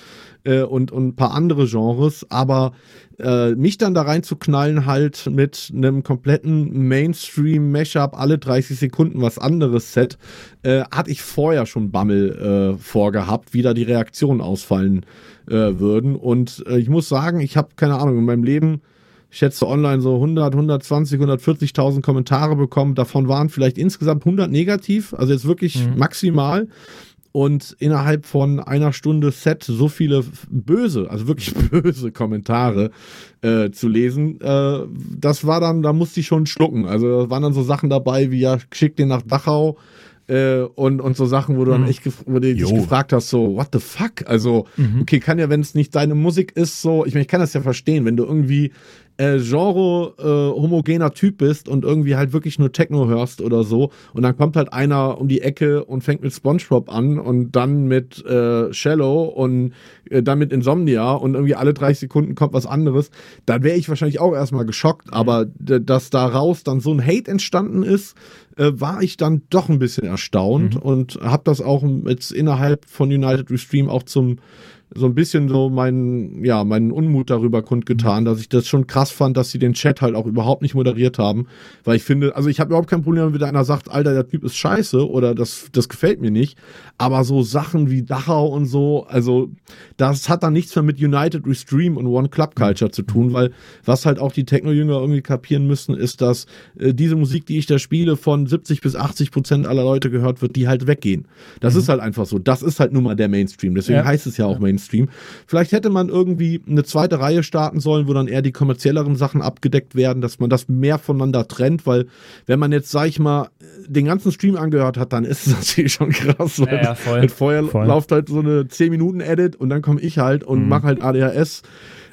äh, und, und ein paar andere Genres, aber äh, mich dann da reinzuknallen halt mit einem kompletten Mainstream-Mashup, alle 30 Sekunden was anderes Set, äh, hatte ich vorher schon Bammel äh, vorgehabt, wie da die Reaktionen ausfallen äh, würden. Und äh, ich muss sagen, ich habe keine Ahnung, in meinem Leben ich schätze online so 100, 120, 140.000 Kommentare bekommen. Davon waren vielleicht insgesamt 100 negativ, also jetzt wirklich maximal. Und innerhalb von einer Stunde Set so viele böse, also wirklich böse Kommentare äh, zu lesen, äh, das war dann, da musste ich schon schlucken. Also da waren dann so Sachen dabei wie, ja, schick den nach Dachau. Äh, und, und so Sachen, wo du dann echt gef wo du dich gefragt hast, so, what the fuck? Also, okay, kann ja, wenn es nicht deine Musik ist, so, ich meine, ich kann das ja verstehen, wenn du irgendwie äh, genre äh, homogener Typ bist und irgendwie halt wirklich nur Techno hörst oder so. Und dann kommt halt einer um die Ecke und fängt mit SpongeBob an und dann mit äh, Shallow und äh, dann mit Insomnia und irgendwie alle 30 Sekunden kommt was anderes, dann wäre ich wahrscheinlich auch erstmal geschockt, aber dass daraus dann so ein Hate entstanden ist, äh, war ich dann doch ein bisschen erstaunt und habe das auch jetzt innerhalb von United Restream auch zum so ein bisschen so meinen, ja, meinen Unmut darüber kundgetan, dass ich das schon krass fand, dass sie den Chat halt auch überhaupt nicht moderiert haben. Weil ich finde, also ich habe überhaupt kein Problem, wenn einer sagt, Alter, der Typ ist scheiße oder das, das gefällt mir nicht. Aber so Sachen wie Dachau und so, also das hat dann nichts mehr mit United Restream und One Club Culture zu tun, weil was halt auch die Techno-Jünger irgendwie kapieren müssen, ist, dass äh, diese Musik, die ich da spiele, von 70 bis 80 Prozent aller Leute gehört wird, die halt weggehen. Das ist halt einfach so. Das ist halt nun mal der Mainstream. Deswegen Ja. heißt es ja auch Mainstream. Vielleicht hätte man irgendwie eine zweite Reihe starten sollen, wo dann eher die kommerzielleren Sachen abgedeckt werden, dass man das mehr voneinander trennt, weil wenn man jetzt, sag ich mal, den ganzen Stream angehört hat, dann ist es natürlich schon krass. Weil Ja, ja, voll. Mit vorher Voll. läuft halt so eine 10-Minuten-Edit und dann komme ich halt und mache halt ADHS-Mucke.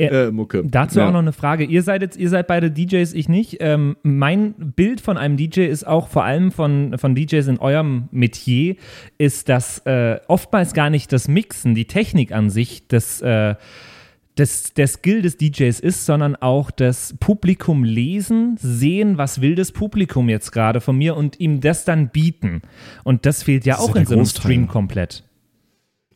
Äh, Dazu auch noch eine Frage. Ihr seid jetzt, ihr seid beide DJs, ich nicht. Ähm, mein Bild von einem DJ ist auch vor allem von, von DJs in eurem Metier, ist, dass äh, oftmals gar nicht das Mixen, die Technik an sich, das äh, des, der Skill des DJs ist, sondern auch das Publikum lesen, sehen, was will das Publikum jetzt gerade von mir und ihm das dann bieten. Und das fehlt ja Das auch ja in so einem. Stream komplett.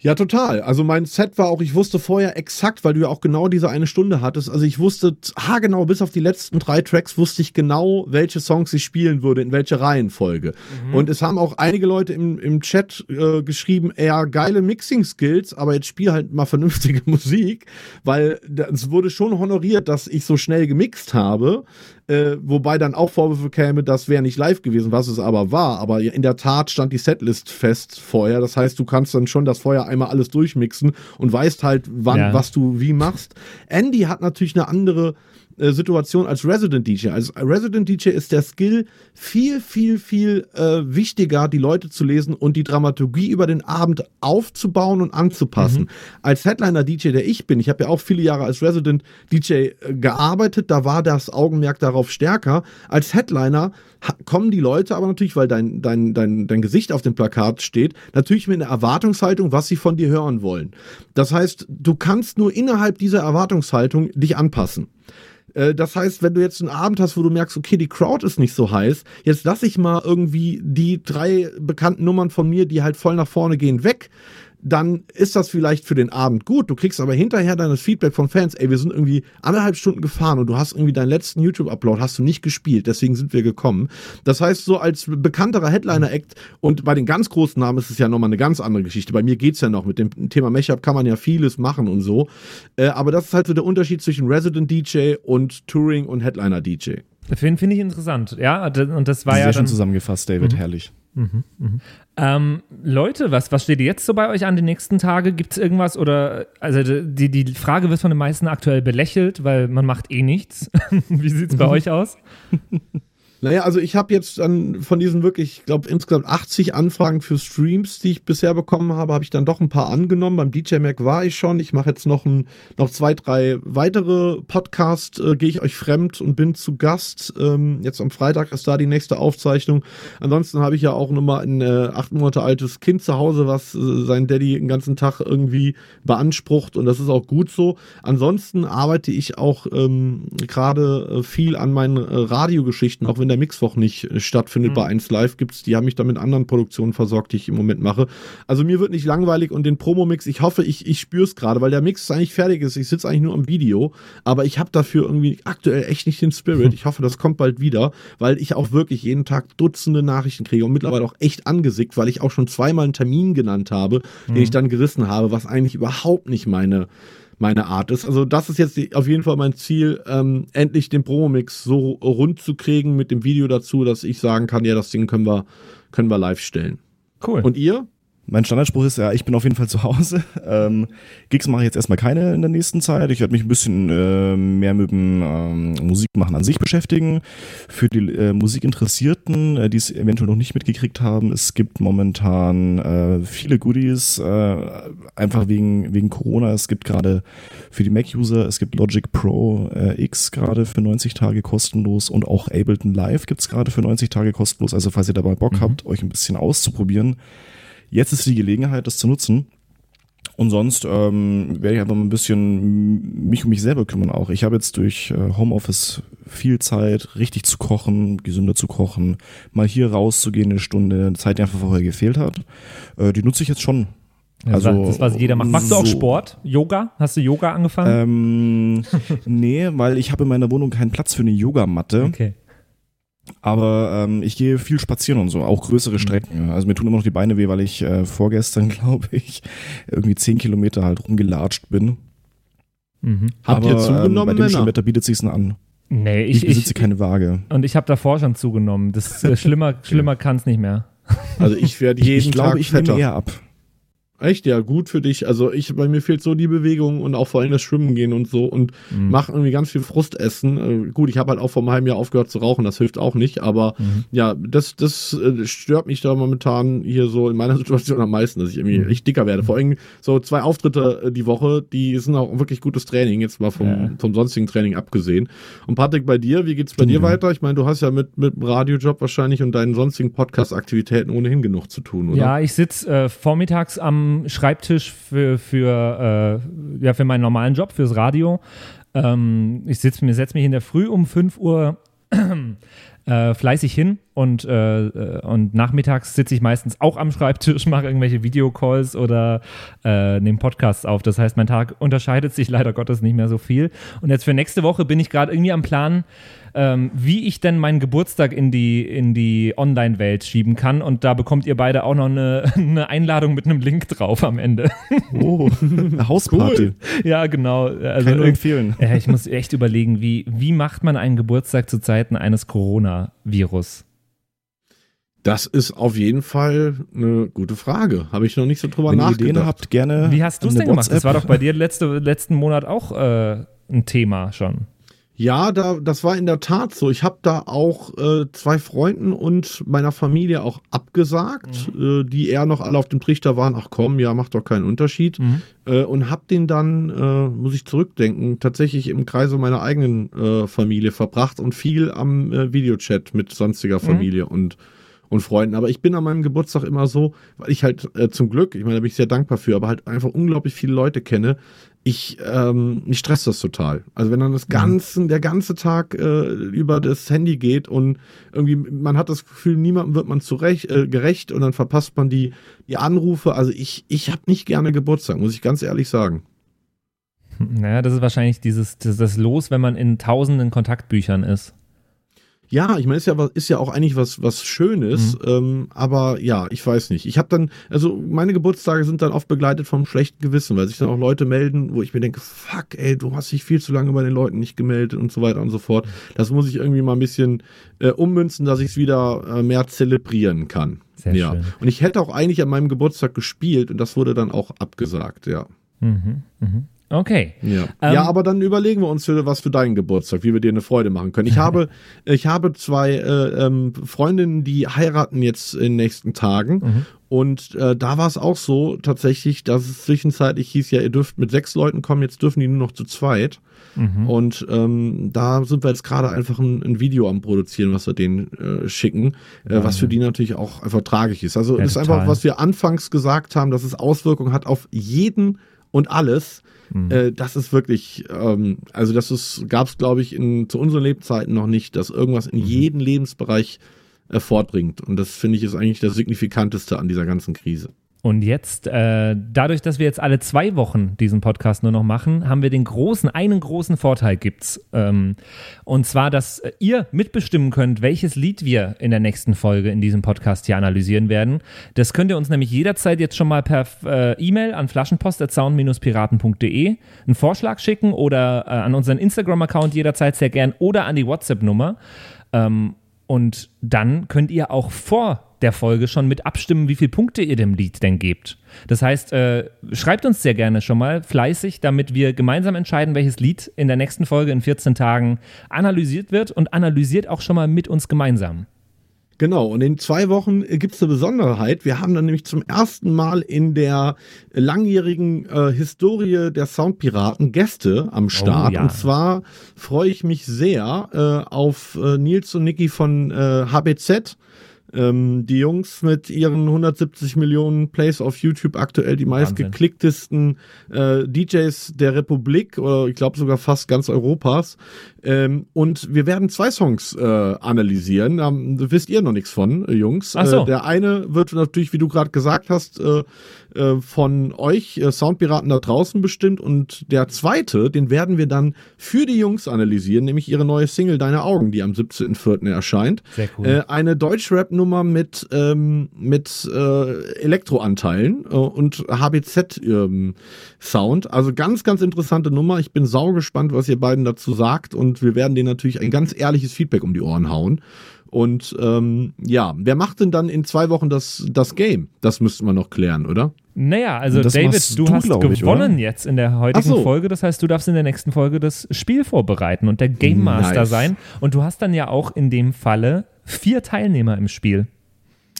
Ja, total. Also mein Set war auch, ich wusste vorher exakt, weil du ja auch genau diese eine Stunde hattest. Also ich wusste, ha genau, bis auf die letzten drei Tracks wusste ich genau, welche Songs ich spielen würde, in welche Reihenfolge. Und es haben auch einige Leute im, im Chat äh, geschrieben, eher geile Mixing-Skills, aber jetzt spiel halt mal vernünftige Musik, weil es wurde schon honoriert, dass ich so schnell gemixt habe. Äh, wobei dann auch Vorwürfe käme, das wäre nicht live gewesen, was es aber war. Aber in der Tat stand die Setlist fest vorher. Das heißt, du kannst dann schon das vorher einmal alles durchmixen und weißt halt, wann, Ja. was du wie machst. Andy hat natürlich eine andere äh, Situation als Resident DJ. Als Resident DJ ist der Skill viel, viel, viel äh, wichtiger, die Leute zu lesen und die Dramaturgie über den Abend aufzubauen und anzupassen. Als Headliner-DJ, der ich bin, ich habe ja auch viele Jahre als Resident DJ äh, gearbeitet, da war das Augenmerk darauf stärker. Als Headliner kommen die Leute aber natürlich, weil dein, dein, dein, dein Gesicht auf dem Plakat steht, natürlich mit einer Erwartungshaltung, was sie von dir hören wollen. Das heißt, du kannst nur innerhalb dieser Erwartungshaltung dich anpassen. Äh, Das heißt, wenn du jetzt einen Abend hast, wo du merkst, okay, die Crowd ist nicht so heiß, jetzt lass ich mal irgendwie die drei bekannten Nummern von mir, die halt voll nach vorne gehen, weg. Dann ist das vielleicht für den Abend gut. Du kriegst aber hinterher dann das Feedback von Fans, ey, wir sind irgendwie anderthalb Stunden gefahren und du hast irgendwie deinen letzten YouTube-Upload hast du nicht gespielt, deswegen sind wir gekommen. Das heißt, so als bekannterer Headliner-Act und bei den ganz großen Namen ist es ja nochmal eine ganz andere Geschichte. Bei mir geht's ja noch. Mit dem Thema Mashup kann man ja vieles machen und so. Äh, aber das ist halt so der Unterschied zwischen Resident DJ und Touring und Headliner-DJ. Finde find ich interessant, ja. Und das war Sehr ja schön dann, zusammengefasst, David, herrlich. Ähm, Leute, was, was steht jetzt so bei euch an die nächsten Tage? Gibt es irgendwas oder, also die, die Frage wird von den meisten aktuell belächelt, weil man macht eh nichts. Wie sieht's bei euch aus? Naja, also ich habe jetzt dann von diesen wirklich, ich glaube, insgesamt 80 Anfragen für Streams, die ich bisher bekommen habe, habe ich dann doch ein paar angenommen. Beim DJ Mac war ich schon. Ich mache jetzt noch, ein, noch zwei, drei weitere Podcasts, äh, gehe ich euch fremd und bin zu Gast. Ähm, jetzt am Freitag ist da die nächste Aufzeichnung. Ansonsten habe ich ja auch nochmal ein äh, acht Monate altes Kind zu Hause, was äh, sein Daddy den ganzen Tag irgendwie beansprucht und das ist auch gut so. Ansonsten arbeite ich auch ähm, gerade äh, viel an meinen äh, Radiogeschichten, auch wenn der Mixwoch nicht äh, stattfindet bei 1 Live, gibt's, die haben mich da mit anderen Produktionen versorgt, die ich im Moment mache. Also mir wird nicht langweilig und den Promo-Mix, ich hoffe, ich, ich spüre es gerade, weil der Mix eigentlich fertig ist. Ich sitze eigentlich nur am Video, aber ich habe dafür irgendwie aktuell echt nicht den Spirit. Ich hoffe, das kommt bald wieder, weil ich auch wirklich jeden Tag Dutzende Nachrichten kriege und mittlerweile auch echt angesickt, weil ich auch schon zweimal einen Termin genannt habe, den ich dann gerissen habe, was eigentlich überhaupt nicht meine meine Art ist. Also das ist jetzt die, auf jeden Fall mein Ziel, ähm, endlich den Promo-Mix so rund zu kriegen mit dem Video dazu, dass ich sagen kann, ja, das Ding können wir, können wir live stellen. Cool. Und ihr? Mein Standardspruch ist ja, ich bin auf jeden Fall zu Hause. Ähm, Gigs mache ich jetzt erstmal keine in der nächsten Zeit. Ich werde mich ein bisschen äh, mehr mit dem ähm, Musikmachen an sich beschäftigen. Für die äh, Musikinteressierten, äh, die es eventuell noch nicht mitgekriegt haben, es gibt momentan äh, viele Goodies, äh, einfach wegen, wegen Corona. Es gibt gerade für die Mac-User, es gibt Logic Pro äh, X gerade für 90 Tage kostenlos und auch Ableton Live gibt's gerade für 90 Tage kostenlos. Also falls ihr dabei Bock habt, euch ein bisschen auszuprobieren, Jetzt ist die Gelegenheit, das zu nutzen. Und sonst ähm, werde ich einfach mal ein bisschen mich um mich selber kümmern auch. Ich habe jetzt durch äh, Homeoffice viel Zeit, richtig zu kochen, gesünder zu kochen, mal hier rauszugehen eine Stunde, Zeit, die einfach vorher gefehlt hat. Äh, die nutze ich jetzt schon. Also, Also, das, was jeder macht. Machst du auch so. Sport? Yoga? Hast du Yoga angefangen? Ähm, nee, weil ich habe in meiner Wohnung keinen Platz für eine Yogamatte. okay. Aber ähm, ich gehe viel spazieren und so, auch größere Strecken. Also mir tun immer noch die Beine weh, weil ich äh, vorgestern, glaube ich, irgendwie zehn Kilometer halt rumgelatscht bin. Mhm. Habt ihr zugenommen, ähm, bei dem Männer? schönen Wetter bietet sich's an. Nee, Ich, ich, besitze ich, keine Waage. und ich habe davor schon zugenommen. Das äh, schlimmer, schlimmer kann es nicht mehr. Also ich werde jeden Ich glaube, Tag ich fetter. nehme eher ab. Echt, ja, gut für dich. Also ich, bei mir fehlt so die Bewegung und auch vor allem das Schwimmen gehen und so und Mhm. mach irgendwie ganz viel Frustessen. Äh, gut, ich habe halt auch vor einem halben Jahr aufgehört zu rauchen, das hilft auch nicht, aber Mhm. ja, das, das äh, stört mich da momentan hier so in meiner Situation am meisten, dass ich irgendwie Mhm. echt dicker werde. Vor allem so zwei Auftritte äh, die Woche, die sind auch wirklich gutes Training, jetzt mal vom, Ja. vom sonstigen Training abgesehen. Und Patrick, bei dir, wie geht's bei dir Ja. weiter? Ich meine, du hast ja mit, mit dem Radiojob wahrscheinlich und deinen sonstigen Podcast-Aktivitäten ohnehin genug zu tun, oder? Ja, ich sitze äh, vormittags am Schreibtisch für, für, äh, ja, für meinen normalen Job, fürs Radio. Ähm, ich setze mich in der Früh um 5 Uhr äh, fleißig hin und, äh, äh, und nachmittags sitze ich meistens auch am Schreibtisch, mache irgendwelche Videocalls oder äh, nehme Podcasts auf. Das heißt, mein Tag unterscheidet sich leider Gottes nicht mehr so viel. Und jetzt für nächste Woche bin ich gerade irgendwie am Plan, ähm, wie ich denn meinen Geburtstag in die, in die Online-Welt schieben kann. Und da bekommt ihr beide auch noch eine, eine Einladung mit einem Link drauf am Ende. Oh, eine Hausparty. ja, genau. Also Kann ich nur empfehlen. ja, ich muss echt überlegen, wie, wie macht man einen Geburtstag zu Zeiten eines Coronavirus? Das ist auf jeden Fall eine gute Frage. Habe ich noch nicht so drüber Wenn ihr nachgedacht. Ideen habt, gerne. Wie hast du es denn gemacht? Das WhatsApp. war doch bei dir letzte, letzten Monat auch äh, ein Thema schon. Ja, da, das war in der Tat so. Ich habe da auch äh, zwei Freunden und meiner Familie auch abgesagt, äh, die eher noch alle auf dem Trichter waren. Ach komm, ja, macht doch keinen Unterschied. Äh, und habe den dann, äh, muss ich zurückdenken, tatsächlich im Kreise meiner eigenen äh, Familie verbracht und viel am äh, Videochat mit sonstiger Familie und und Freunden. Aber ich bin an meinem Geburtstag immer so, weil ich halt äh, zum Glück, ich meine, da bin ich sehr dankbar für, aber halt einfach unglaublich viele Leute kenne. Ich, ähm, mich stresst das total. Also wenn dann das ganze, der ganze Tag äh, über das Handy geht und irgendwie, man hat das Gefühl, niemandem wird man zurecht, äh, gerecht und dann verpasst man die, die Anrufe. Also ich, ich habe nicht gerne Geburtstag, muss ich ganz ehrlich sagen. Naja, das ist wahrscheinlich dieses, das, das Los, wenn man in tausenden Kontaktbüchern ist. Ja, ich meine, ist ja was, ist ja auch eigentlich was was Schönes, ähm, aber ja, ich weiß nicht. Ich habe dann, also meine Geburtstage sind dann oft begleitet vom schlechten Gewissen, weil sich dann auch Leute melden, wo ich mir denke, fuck, ey, du hast dich viel zu lange bei den Leuten nicht gemeldet und so weiter und so fort. Das muss ich irgendwie mal ein bisschen äh, ummünzen, dass ich es wieder äh, mehr zelebrieren kann. Sehr ja. schön. Und ich hätte auch eigentlich an meinem Geburtstag gespielt und das wurde dann auch abgesagt, ja. Mhm, mhm. Okay. Ja. Ähm, ja, aber dann überlegen wir uns für was für deinen Geburtstag, wie wir dir eine Freude machen können. Ich habe, ich habe zwei äh, ähm, Freundinnen, die heiraten jetzt in den nächsten Tagen. Mhm. Und äh, da war es auch so tatsächlich, dass es zwischenzeitlich hieß, ja, ihr dürft mit sechs Leuten kommen, jetzt dürfen die nur noch zu zweit. Mhm. Und ähm, da sind wir jetzt gerade einfach ein, ein Video am Produzieren, was wir denen äh, schicken, äh, was für die natürlich auch einfach tragisch ist. Also Ja, ist total. einfach, was wir anfangs gesagt haben, dass es Auswirkungen hat auf jeden und alles. Mhm. Äh, das ist wirklich, ähm, also das ist, gab es, glaube ich, in, zu unseren Lebzeiten noch nicht, dass irgendwas Mhm. in jeden Lebensbereich äh, fortbringt. Und das finde ich ist eigentlich das Signifikanteste an dieser ganzen Krise. Und jetzt, äh, dadurch, dass wir jetzt alle zwei Wochen diesen Podcast nur noch machen, haben wir den großen, einen großen Vorteil gibt's. Ähm, und zwar, dass ihr mitbestimmen könnt, welches Lied wir in der nächsten Folge in diesem Podcast hier analysieren werden. Das könnt ihr uns nämlich jederzeit jetzt schon mal per äh, E-Mail an flaschenpost.sound-piraten.de einen Vorschlag schicken oder äh, an unseren Instagram-Account jederzeit sehr gern oder an die WhatsApp-Nummer. Ähm, und dann könnt ihr auch vor der Folge schon mit abstimmen, wie viele Punkte ihr dem Lied denn gebt. Das heißt, äh, schreibt uns sehr gerne schon mal fleißig, damit wir gemeinsam entscheiden, welches Lied in der nächsten Folge in 14 Tagen analysiert wird und analysiert auch schon mal mit uns gemeinsam. Genau, und in zwei Wochen gibt es eine Besonderheit. Wir haben dann nämlich zum ersten Mal in der langjährigen äh, Historie der Soundpiraten Gäste am Start. ja. Und zwar freue ich mich sehr äh, auf äh, Nils und Niki von äh, HBZ. Ähm, die Jungs mit ihren 170 Millionen Plays auf YouTube aktuell die meistgeklicktesten äh, DJs der Republik oder ich glaube sogar fast ganz Europas. Ähm, und wir werden zwei Songs äh, analysieren. Da wisst ihr noch nichts von, äh, Jungs. Ach so. Äh, der eine wird natürlich, wie du gerade gesagt hast, äh, äh, von euch Soundpiraten da draußen bestimmt. Und der zweite, den werden wir dann für die Jungs analysieren, nämlich ihre neue Single Deine Augen, die am 17.04. erscheint. Sehr cool. Eine Deutschrap-Nummer mit, ähm, mit äh, Elektroanteilen äh, und HBZ-Sound. also ganz, ganz interessante Nummer. Ich bin sau gespannt, was ihr beiden dazu sagt und wir werden denen natürlich ein ganz ehrliches Feedback um die Ohren hauen. Und ähm, ja, wer macht denn dann in zwei Wochen das, das Game? Das müssten wir noch klären, oder? Naja, also Das David, du, du, hast ich, gewonnen oder? jetzt in der heutigen so. Folge. Das heißt, du darfst in der nächsten Folge das Spiel vorbereiten und der Game Master Nice. sein. Und du hast dann ja auch in dem Falle vier Teilnehmer im Spiel.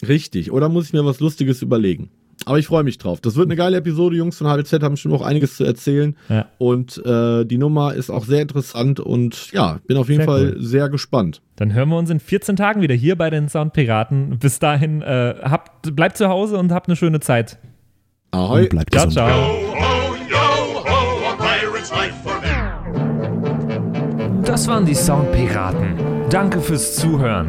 Richtig. Oder muss ich mir was Lustiges überlegen? Aber ich freue mich drauf. Das wird eine geile Episode. Jungs von HBZ haben schon noch einiges zu erzählen. Ja. Und äh, die Nummer ist auch sehr interessant und ja, bin auf jeden Sehr Fall cool. sehr gespannt. Dann hören wir uns in 14 Tagen wieder hier bei den Soundpiraten. Bis dahin, äh, habt, bleibt zu Hause und habt eine schöne Zeit. Ahoi. Und bleibt Ciao, gesund. ciao. Das waren die Soundpiraten. Danke fürs Zuhören.